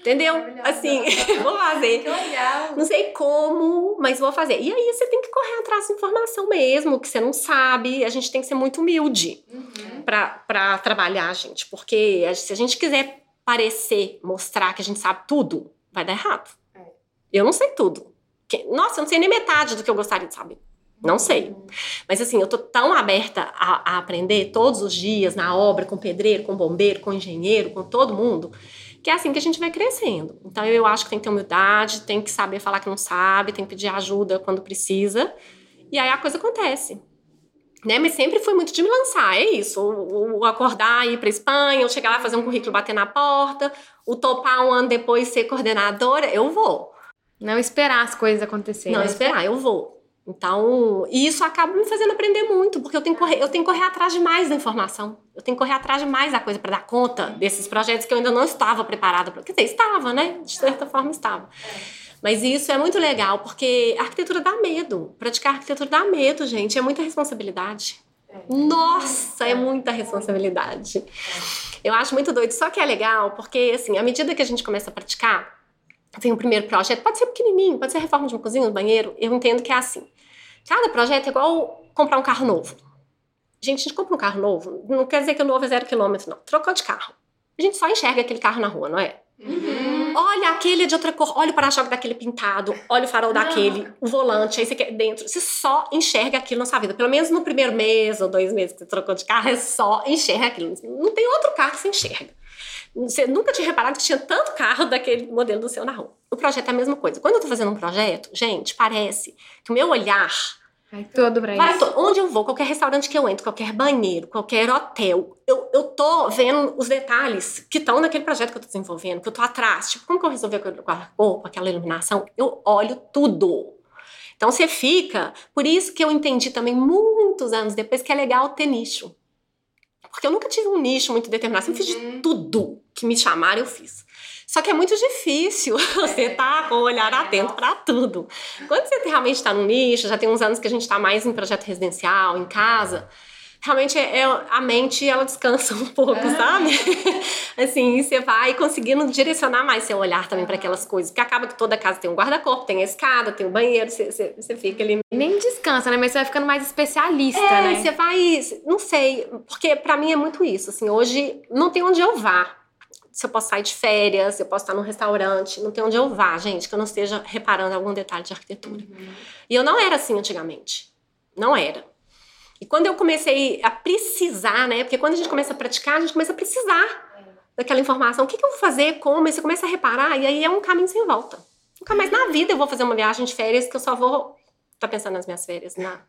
Entendeu? Assim, [LAUGHS] vou fazer. Que legal. Não sei como, mas vou fazer. E aí você tem que correr atrás de informação mesmo, que você não sabe. A gente tem que ser muito humilde uhum. para trabalhar, gente. Porque se a gente quiser parecer, mostrar que a gente sabe tudo, vai dar errado. Eu não sei tudo. Nossa, eu não sei nem metade do que eu gostaria de saber. Não sei. Mas assim, eu tô tão aberta a, a, aprender todos os dias, na obra, com pedreiro, com bombeiro, com engenheiro, com todo mundo, que é assim que a gente vai crescendo. Então eu acho que tem que ter humildade, tem que saber falar que não sabe, tem que pedir ajuda quando precisa. E aí a coisa acontece. Né? Mas sempre foi muito de me lançar, é isso. O, o acordar, ir para Espanha, eu chegar lá, fazer um currículo, bater na porta, o topar um ano depois ser coordenadora, eu vou. Não esperar as coisas acontecerem. Não esperar, eu vou. Então, e isso acaba me fazendo aprender muito, porque eu tenho que correr, eu tenho que correr atrás de mais da informação. Eu tenho que correr atrás de mais da coisa para dar conta desses projetos que eu ainda não estava preparada para. Quer dizer, estava, né? De certa forma estava. Mas isso é muito legal, porque a arquitetura dá medo. Praticar arquitetura dá medo, gente. É muita responsabilidade. Nossa, é muita responsabilidade. Eu acho muito doido. Só que é legal, porque, assim, à medida que a gente começa a praticar, tem o um primeiro projeto, pode ser pequenininho, pode ser reforma de uma cozinha, um banheiro. Eu entendo que é assim. Cada projeto é igual comprar um carro novo. Gente, a gente compra um carro novo, não quer dizer que o novo é zero quilômetro, não. Trocou de carro. A gente só enxerga aquele carro na rua, não é? Uhum. Olha, aquele é de outra cor. Olha o para-choque daquele pintado. Olha o farol não. daquele. O volante. Aí você quer dentro. Você só enxerga aquilo na sua vida. Pelo menos no primeiro mês ou dois meses que você trocou de carro, é só enxerga aquilo. Não tem outro carro que você enxerga. Você nunca tinha reparado que tinha tanto carro daquele modelo do seu na rua. O projeto é a mesma coisa. Quando eu tô fazendo um projeto, gente, parece que o meu olhar Vai todo pra vai isso. To... Onde eu vou, qualquer restaurante que eu entro, qualquer banheiro, qualquer hotel, eu, eu tô vendo os detalhes que estão naquele projeto que eu tô desenvolvendo, que eu tô atrás. Tipo, como que eu resolvi aquele corpo, aquela iluminação? Eu olho tudo. Então você fica. Por isso que eu entendi também muitos anos depois que é legal ter nicho. Porque eu nunca tive um nicho muito determinado. Eu fiz de uhum. tudo que me chamaram, eu fiz. Só que é muito difícil [LAUGHS] você estar tá com o olhar atento para tudo. Quando você realmente está no nicho, já tem uns anos que a gente está mais em projeto residencial, em casa, realmente é, é, a mente ela descansa um pouco, é. sabe? [LAUGHS] assim, você vai conseguindo direcionar mais seu olhar também para aquelas coisas, porque acaba que toda casa tem um guarda-corpo, tem a escada, tem o um banheiro, você, você, você, fica ali. Nem descansa, né? Mas você vai ficando mais especialista, é, né? Você vai, não sei, porque para mim é muito isso. Assim, hoje não tem onde eu vá se eu posso sair de férias, se eu posso estar num restaurante, não tem onde eu vá, gente, que eu não esteja reparando algum detalhe de arquitetura. Uhum. E eu não era assim antigamente. Não era. E quando eu comecei a precisar, né? Porque quando a gente começa a praticar, a gente começa a precisar daquela informação. O que, que eu vou fazer? Como? E você começa a reparar, e aí é um caminho sem volta. Nunca mais na vida eu vou fazer uma viagem de férias que eu só vou. Tá pensando nas minhas férias, na,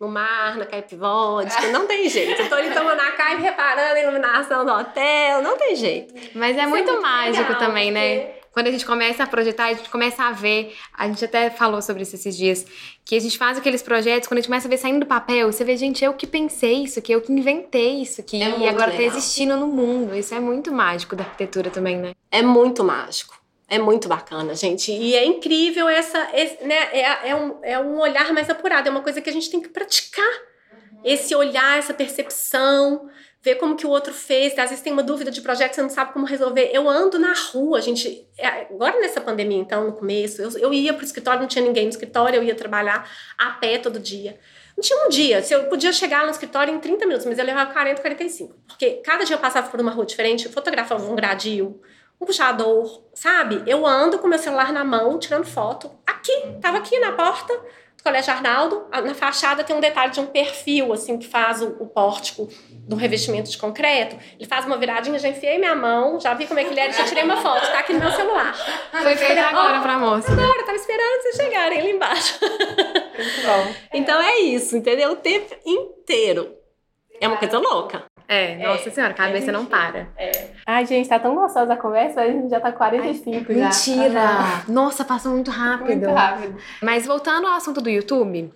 no mar, na caipivódica, não tem jeito. Eu tô ali tomando a caipa, reparando a iluminação do hotel, não tem jeito. Mas é, muito, é muito, mágico legal, também, né? Quando a gente começa a projetar, a gente começa a ver, a gente até falou sobre isso esses dias, que a gente faz aqueles projetos, quando a gente começa a ver saindo do papel, você vê, gente, eu que pensei isso aqui, eu que inventei isso aqui, é e agora tá legal. tá existindo no mundo. Isso é muito mágico da arquitetura também, né? É muito mágico. É muito bacana, gente. E é incrível essa. Esse, né, é, é, um, é um olhar mais apurado, é uma coisa que a gente tem que praticar. Esse olhar, essa percepção, ver como que o outro fez. Às vezes tem uma dúvida de projeto, você não sabe como resolver. Eu ando na rua, gente. É, agora nessa pandemia, então, no começo, eu, eu ia pro escritório, não tinha ninguém no escritório, eu ia trabalhar a pé todo dia. Não tinha um dia, se eu podia chegar no escritório em 30 minutos, mas eu levava 40, 45. Porque cada dia eu passava por uma rua diferente, fotografava um gradil, um puxador, sabe? Eu ando com meu celular na mão, tirando foto. Aqui, tava aqui na porta Colégio Arnaldo, na fachada tem um detalhe de um perfil, assim, que faz o, o pórtico do revestimento de concreto. Ele faz uma viradinha, já enfiei minha mão, já vi como é que ele era, já tirei uma foto, tá aqui no meu celular. Foi feito agora oh, pra moça. Agora, tava esperando vocês chegarem ali embaixo. Muito bom. Então é isso, entendeu? O tempo inteiro. É uma coisa louca. É, nossa é, senhora, a cabeça é não para. É. Ai, gente, tá tão gostosa a conversa, a gente já tá 45 Ai, já. Mentira! Nossa, passou muito rápido. Muito rápido. Mas voltando ao assunto do YouTube,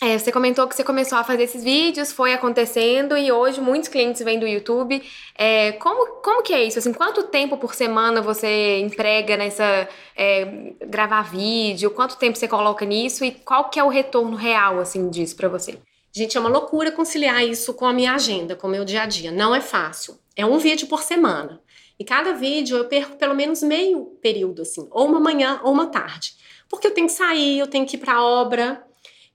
é, você comentou que você começou a fazer esses vídeos, foi acontecendo e hoje muitos clientes vêm do YouTube. É, como, como que é isso? Assim, quanto tempo por semana você emprega nessa é, gravar vídeo? Quanto tempo você coloca nisso e qual que é o retorno real assim disso para você? Gente, é uma loucura conciliar isso com a minha agenda, com o meu dia a dia. Não é fácil. É um vídeo por semana. E cada vídeo eu perco pelo menos meio período, assim, ou uma manhã ou uma tarde. Porque eu tenho que sair, eu tenho que ir para a obra.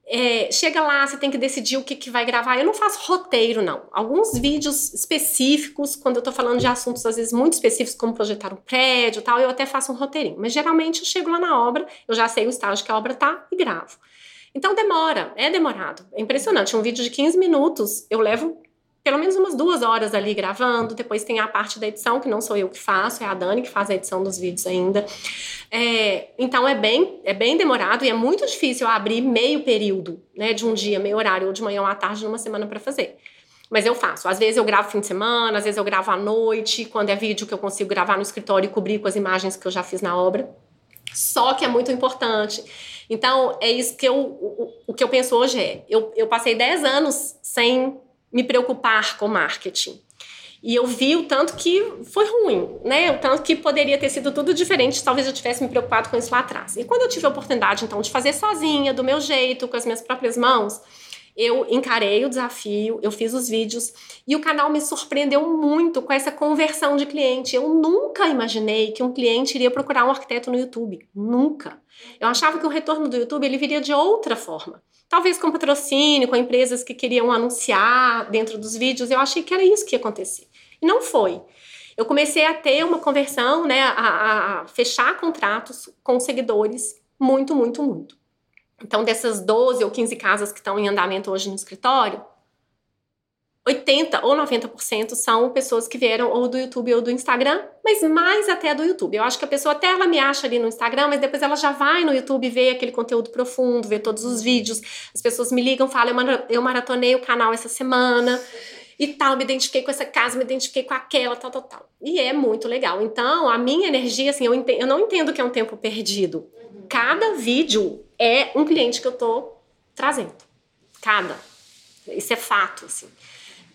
é, chega lá, você tem que decidir o que, que vai gravar. Eu não faço roteiro, não. Alguns vídeos específicos, quando eu tô falando de assuntos, às vezes, muito específicos, como projetar um prédio tal, eu até faço um roteirinho. Mas geralmente eu chego lá na obra, eu já sei o estágio que a obra tá e gravo. Então demora, é demorado. É impressionante. Um vídeo de 15 minutos, eu levo pelo menos umas duas horas ali gravando. Depois tem a parte da edição, que não sou eu que faço, é a Dani que faz a edição dos vídeos ainda. É, então é bem, é bem demorado e é muito difícil abrir meio período, né, de um dia, meio horário, ou de manhã ou à tarde, numa semana para fazer. Mas eu faço. Às vezes eu gravo fim de semana, às vezes eu gravo à noite, quando é vídeo que eu consigo gravar no escritório e cobrir com as imagens que eu já fiz na obra. Só que é muito importante. Então, é isso que eu. O, o que eu penso hoje é: eu, eu passei 10 anos sem me preocupar com marketing. E eu vi o tanto que foi ruim, né? O tanto que poderia ter sido tudo diferente, talvez eu tivesse me preocupado com isso lá atrás. E quando eu tive a oportunidade, então, de fazer sozinha, do meu jeito, com as minhas próprias mãos, eu encarei o desafio, eu fiz os vídeos e o canal me surpreendeu muito com essa conversão de cliente. Eu nunca imaginei que um cliente iria procurar um arquiteto no YouTube. Nunca. Eu achava que o retorno do YouTube ele viria de outra forma. Talvez com patrocínio, com empresas que queriam anunciar dentro dos vídeos. Eu achei que era isso que ia acontecer. E não foi. Eu comecei a ter uma conversão, né, a, a fechar contratos com seguidores muito, muito, muito. Então, dessas 12 ou 15 casas que estão em andamento hoje no escritório, 80 ou 90% são pessoas que vieram ou do YouTube ou do Instagram, mas mais até do YouTube. Eu acho que a pessoa até ela me acha ali no Instagram, mas depois ela já vai no YouTube ver aquele conteúdo profundo, ver todos os vídeos. As pessoas me ligam, falam, eu maratonei o canal essa semana e tal, me identifiquei com essa casa, me identifiquei com aquela, tal, tal, tal. E é muito legal. Então, a minha energia, assim, eu, eu não entendo que é um tempo perdido. Cada vídeo é um cliente que eu tô trazendo. Cada. Isso é fato, assim.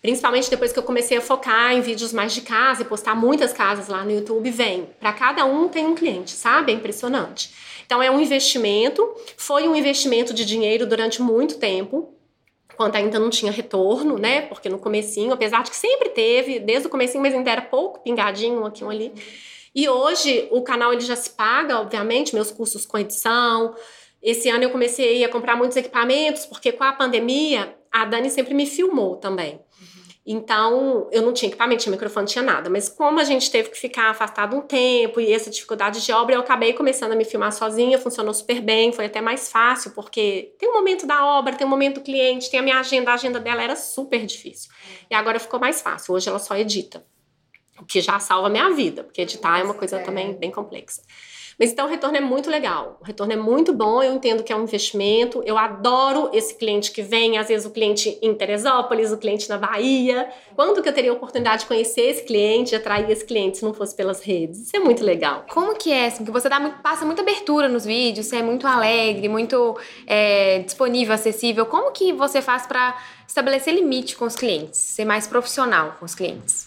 Principalmente depois que eu comecei a focar em vídeos mais de casa e postar muitas casas lá no YouTube, vem. Para cada um tem um cliente, sabe? É impressionante. Então é um investimento, foi um investimento de dinheiro durante muito tempo, quando ainda não tinha retorno, né? Porque no comecinho, apesar de que sempre teve, desde o comecinho, mas ainda era pouco pingadinho aqui um ali. E hoje o canal ele já se paga, obviamente, meus cursos com edição. Esse ano eu comecei a comprar muitos equipamentos, porque com a pandemia a Dani sempre me filmou também. Então, eu não tinha equipamento, tinha microfone, tinha nada. Mas como a gente teve que ficar afastado um tempo e essa dificuldade de obra, eu acabei começando a me filmar sozinha, funcionou super bem, foi até mais fácil, porque tem um momento da obra, tem um momento do cliente, tem a minha agenda, a agenda dela era super difícil. E agora ficou mais fácil, hoje ela só edita. O que já salva a minha vida, porque editar é uma coisa também bem complexa. Mas então o retorno é muito legal. O retorno é muito bom, eu entendo que é um investimento. Eu adoro esse cliente que vem, às vezes o cliente em Teresópolis, o cliente na Bahia. Quando que eu teria a oportunidade de conhecer esse cliente, de atrair esse cliente se não fosse pelas redes? Isso é muito legal. Como que é? Assim, que você dá muito, passa muita abertura nos vídeos, você é muito alegre, muito é, disponível, acessível. Como que você faz para estabelecer limite com os clientes, ser mais profissional com os clientes?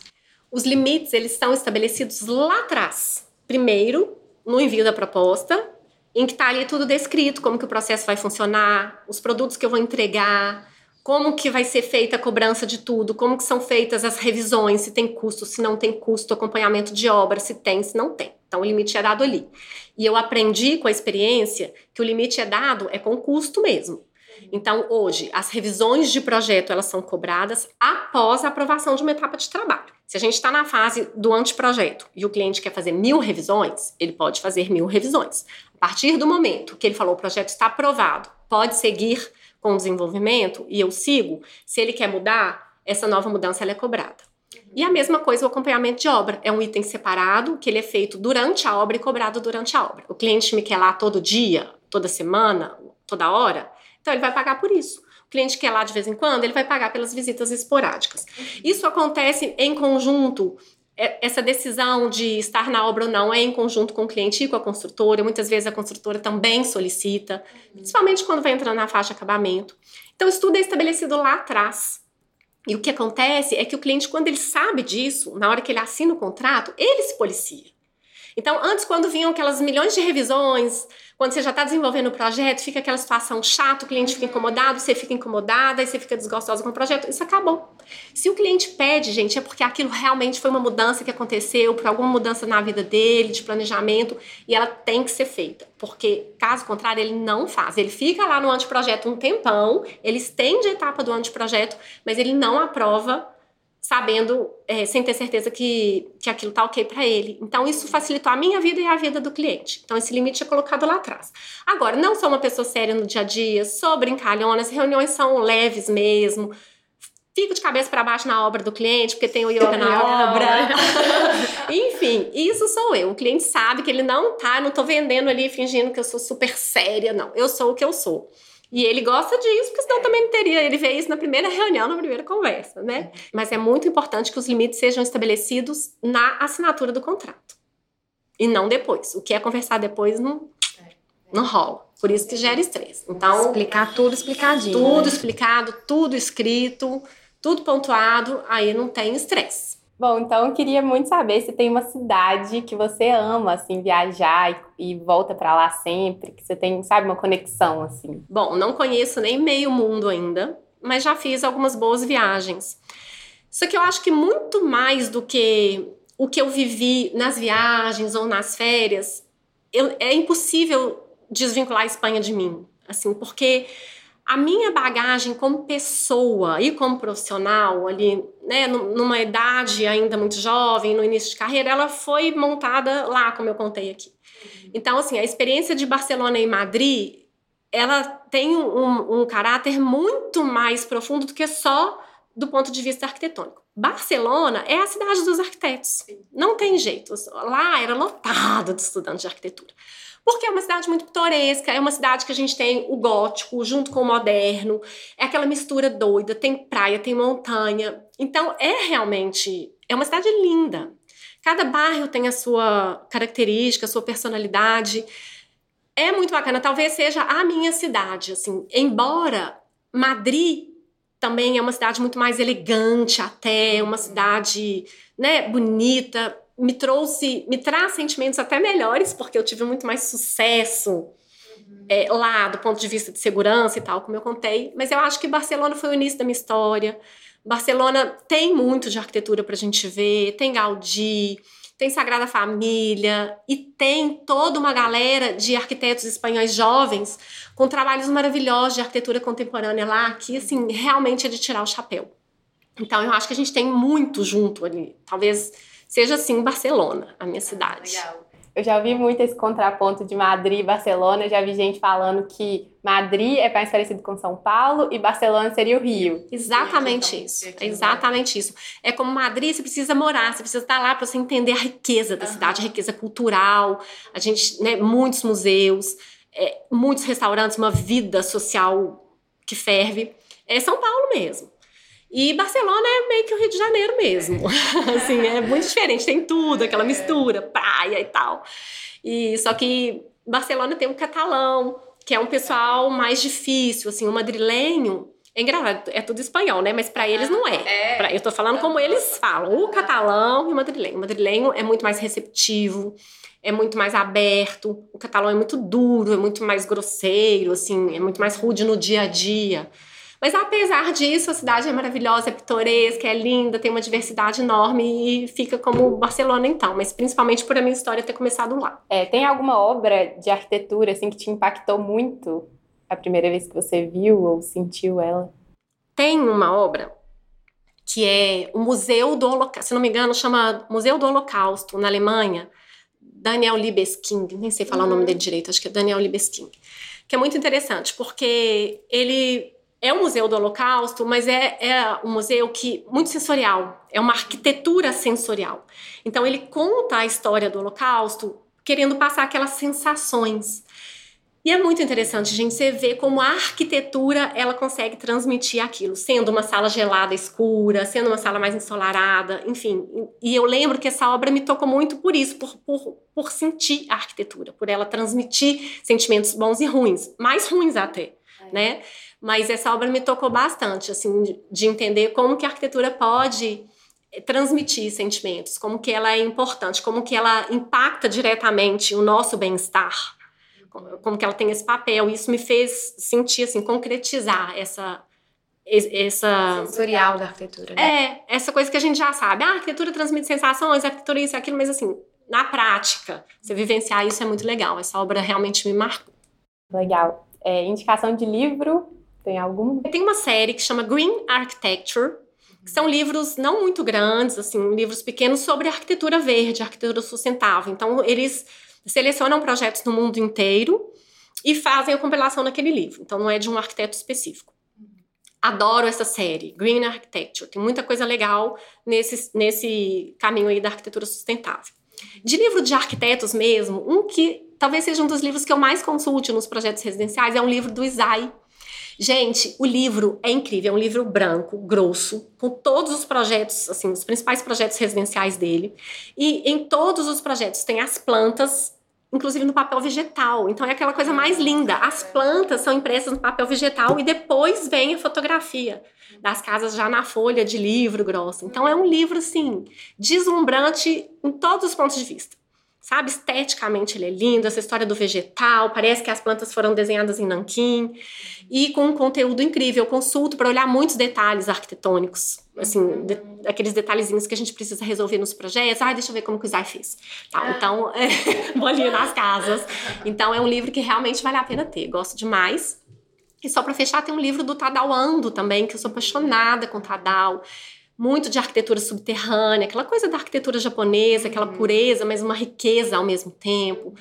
Os limites, eles estão estabelecidos lá atrás. Primeiro, no envio da proposta, em que está ali tudo descrito, como que o processo vai funcionar, os produtos que eu vou entregar, como que vai ser feita a cobrança de tudo, como que são feitas as revisões, se tem custo, se não tem custo, acompanhamento de obra, se tem, se não tem. Então o limite é dado ali. E eu aprendi com a experiência que o limite é dado é com custo mesmo. Então, hoje, as revisões de projeto elas são cobradas após a aprovação de uma etapa de trabalho. Se a gente está na fase do anteprojeto e o cliente quer fazer mil revisões, ele pode fazer mil revisões. A partir do momento que ele falou o projeto está aprovado, pode seguir com o desenvolvimento e eu sigo, se ele quer mudar, essa nova mudança é cobrada. E a mesma coisa o acompanhamento de obra. É um item separado, que ele é feito durante a obra e cobrado durante a obra. O cliente me quer lá todo dia, toda semana, toda hora, então ele vai pagar por isso. O cliente que é lá de vez em quando, ele vai pagar pelas visitas esporádicas. Isso acontece em conjunto é, essa decisão de estar na obra ou não é em conjunto com o cliente e com a construtora. Muitas vezes a construtora também solicita, principalmente quando vai entrando na faixa de acabamento. Então, isso tudo é estabelecido lá atrás. E o que acontece é que o cliente, quando ele sabe disso, na hora que ele assina o contrato, ele se policia. Então, antes, quando vinham aquelas milhões de revisões, quando você já está desenvolvendo o projeto, fica aquela situação chata, o cliente fica incomodado, você fica incomodada, aí você fica desgostosa com o projeto, isso acabou. Se o cliente pede, gente, é porque aquilo realmente foi uma mudança que aconteceu, por alguma mudança na vida dele, de planejamento, e ela tem que ser feita. Porque, caso contrário, ele não faz. Ele fica lá no anteprojeto um tempão, ele estende a etapa do anteprojeto, mas ele não aprova sabendo, é, sem ter certeza que, que aquilo tá ok para ele. Então, isso facilitou a minha vida e a vida do cliente. Então, esse limite é colocado lá atrás. Agora, não sou uma pessoa séria no dia a dia, sou brincalhona, as reuniões são leves mesmo. Fico de cabeça para baixo na obra do cliente, porque tem o yoga na obra. [LAUGHS] Enfim, isso sou eu. O cliente sabe que ele não tá, não tô vendendo ali fingindo que eu sou super séria, não. Eu sou o que eu sou. E ele gosta disso, porque senão também não teria. Ele vê isso na primeira reunião, na primeira conversa, né? Mas é muito importante que os limites sejam estabelecidos na assinatura do contrato. E não depois. O que é conversar depois não, não rola. Por isso que gera estresse. Então. Explicar tudo explicadinho. Tudo né? explicado, tudo escrito, tudo pontuado, aí não tem estresse. Bom, então eu queria muito saber se tem uma cidade que você ama, assim, viajar e, e volta para lá sempre, que você tem, sabe, uma conexão, assim. Bom, não conheço nem meio mundo ainda, mas já fiz algumas boas viagens. Só que eu acho que muito mais do que o que eu vivi nas viagens ou nas férias, eu, é impossível desvincular a Espanha de mim, assim, porque a minha bagagem como pessoa e como profissional, ali, né, numa idade ainda muito jovem, no início de carreira, ela foi montada lá, como eu contei aqui. Então, assim, a experiência de Barcelona e Madrid, ela tem um, um caráter muito mais profundo do que só do ponto de vista arquitetônico. Barcelona é a cidade dos arquitetos. Não tem jeito. Lá era lotado de estudantes de arquitetura porque é uma cidade muito pitoresca, é uma cidade que a gente tem o gótico junto com o moderno, é aquela mistura doida, tem praia, tem montanha. Então é realmente é uma cidade linda. Cada bairro tem a sua característica, a sua personalidade. É muito bacana, talvez seja a minha cidade, assim, embora Madrid também é uma cidade muito mais elegante até, uma cidade, né, bonita, me trouxe, me traz sentimentos até melhores, porque eu tive muito mais sucesso uhum. é, lá, do ponto de vista de segurança e tal, como eu contei. Mas eu acho que Barcelona foi o início da minha história. Barcelona tem muito de arquitetura para a gente ver, tem Gaudí, tem Sagrada Família e tem toda uma galera de arquitetos espanhóis jovens com trabalhos maravilhosos de arquitetura contemporânea lá, que assim, realmente é de tirar o chapéu. Então eu acho que a gente tem muito junto ali. Talvez seja assim Barcelona, a minha cidade. Legal. Eu já vi muito esse contraponto de Madrid e Barcelona, já vi gente falando que Madrid é mais parecido com São Paulo e Barcelona seria o Rio. Exatamente isso. exatamente isso. É como Madrid, você precisa morar, você precisa estar lá para você entender a riqueza da uhum. cidade, a riqueza cultural. A gente, né, muitos museus, é, muitos restaurantes, uma vida social que ferve. É São Paulo mesmo. E Barcelona é meio que o Rio de Janeiro mesmo. É. [LAUGHS] assim, é muito diferente, tem tudo, aquela é. mistura, praia e tal. E só que Barcelona tem um catalão, que é um pessoal mais difícil, assim, o madrilenho é engraçado, é tudo espanhol, né? Mas para eles não é. é. Pra, eu tô falando como eles falam, o catalão e o madrilenho. O madrilenho é muito mais receptivo, é muito mais aberto. O catalão é muito duro, é muito mais grosseiro, assim, é muito mais rude no dia a dia. Mas apesar disso, a cidade é maravilhosa, é pitoresca, é linda, tem uma diversidade enorme e fica como Barcelona então, mas principalmente por a minha história ter começado lá. É, tem alguma obra de arquitetura assim que te impactou muito a primeira vez que você viu ou sentiu ela? Tem uma obra que é o Museu do Holocausto, se não me engano, chama Museu do Holocausto, na Alemanha, Daniel Libeskind, nem sei falar uhum. o nome uhum. dele direito, acho que é Daniel Libeskind, que é muito interessante, porque ele é um museu do Holocausto, mas é, é um museu que muito sensorial, é uma arquitetura sensorial. Então ele conta a história do Holocausto querendo passar aquelas sensações. E é muito interessante, gente, você ver como a arquitetura ela consegue transmitir aquilo, sendo uma sala gelada, escura, sendo uma sala mais ensolarada, enfim. E eu lembro que essa obra me tocou muito por isso, por, por, por sentir a arquitetura, por ela transmitir sentimentos bons e ruins, mais ruins até, é. né? Mas essa obra me tocou bastante, assim, de entender como que a arquitetura pode transmitir sentimentos, como que ela é importante, como que ela impacta diretamente o nosso bem-estar, como que ela tem esse papel. Isso me fez sentir assim, concretizar essa essa sensorial da arquitetura. Né? É, essa coisa que a gente já sabe. Ah, a arquitetura transmite sensações, a arquitetura isso e aquilo, mas assim, na prática, você vivenciar isso é muito legal. Essa obra realmente me marcou. Legal. É, indicação de livro, tem algum? Tem uma série que chama Green Architecture, que são livros não muito grandes, assim, livros pequenos sobre arquitetura verde, arquitetura sustentável. Então, eles selecionam projetos no mundo inteiro e fazem a compilação naquele livro. Então, não é de um arquiteto específico. Adoro essa série, Green Architecture. Tem muita coisa legal nesse, nesse caminho aí da arquitetura sustentável. De livro de arquitetos mesmo, um que talvez seja um dos livros que eu mais consulte nos projetos residenciais é um livro do Isai, Gente, o livro é incrível, é um livro branco, grosso, com todos os projetos, assim, os principais projetos residenciais dele. E em todos os projetos tem as plantas, inclusive no papel vegetal. Então é aquela coisa mais linda. As plantas são impressas no papel vegetal e depois vem a fotografia das casas já na folha de livro grosso. Então é um livro assim deslumbrante em todos os pontos de vista. Sabe, esteticamente ele é lindo, essa história do vegetal, parece que as plantas foram desenhadas em nanquim e com um conteúdo incrível. Eu consulto para olhar muitos detalhes arquitetônicos, assim, de, aqueles detalhezinhos que a gente precisa resolver nos projetos. Ah, deixa eu ver como que o Zay fez. Tá. Então, [LAUGHS] é, bolinha nas casas. Então, é um livro que realmente vale a pena ter. Gosto demais. E só para fechar, tem um livro do Tadao Ando também, que eu sou apaixonada com Tadao muito de arquitetura subterrânea, aquela coisa da arquitetura japonesa, aquela uhum. pureza, mas uma riqueza ao mesmo tempo. Uhum.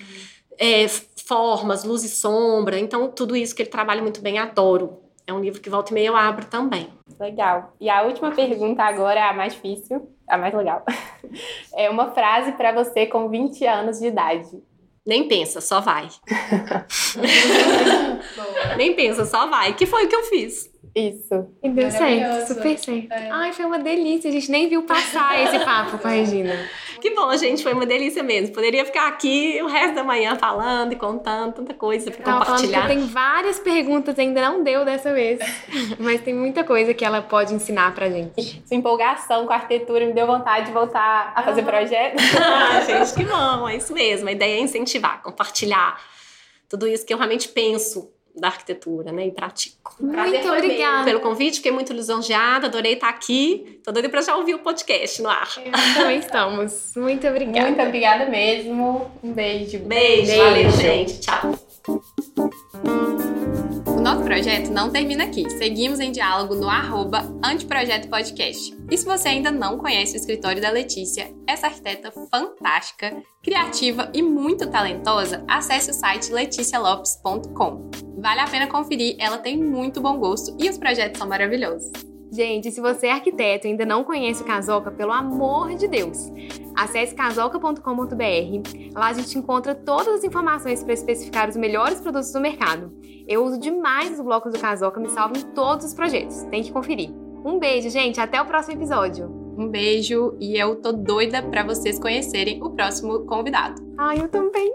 É, formas, luz e sombra. Então, tudo isso que ele trabalha muito bem, adoro. É um livro que volta e meia eu abro também. Legal. E a última pergunta agora é a mais difícil, a mais legal. [LAUGHS] É uma frase para você com 20 anos de idade. Nem pensa, só vai. [LAUGHS] [LAUGHS] Nem pensa, só vai. Que foi o que eu fiz. Isso. E deu certo, super certo. É. Ai, foi uma delícia. A gente nem viu passar [LAUGHS] esse papo com a Regina. Que bom, gente. Foi uma delícia mesmo. Poderia ficar aqui o resto da manhã falando e contando tanta coisa pra Tava compartilhar. tem várias perguntas, ainda não deu dessa vez. [LAUGHS] Mas tem muita coisa que ela pode ensinar pra gente. Sua empolgação com a arquitetura me deu vontade de voltar a fazer ah. projeto. [LAUGHS] ah, gente, que bom. É isso mesmo. A ideia é incentivar, compartilhar tudo isso que eu realmente penso da arquitetura, né? E pratico. Muito obrigada pelo convite, fiquei muito lisonjeada, adorei estar aqui. Tô doida pra já ouvir o podcast no ar. também estamos. Muito obrigada. Muito obrigada mesmo. Um beijo. Beijo, beijo. valeu, gente. Tchau. Nosso projeto não termina aqui. Seguimos em diálogo no arroba Anteprojeto Podcast. E se você ainda não conhece o escritório da Letícia, essa arquiteta fantástica, criativa e muito talentosa, acesse o site leticialopes.com. Vale a pena conferir, ela tem muito bom gosto e os projetos são maravilhosos. Gente, se você é arquiteto e ainda não conhece o Casoca, pelo amor de Deus, acesse casoca.com.br. Lá a gente encontra todas as informações para especificar os melhores produtos do mercado. Eu uso demais os blocos do Casoca, me salvam em todos os projetos. Tem que conferir. Um beijo, gente. Até o próximo episódio. Um beijo e eu tô doida para vocês conhecerem o próximo convidado. Ai, eu também.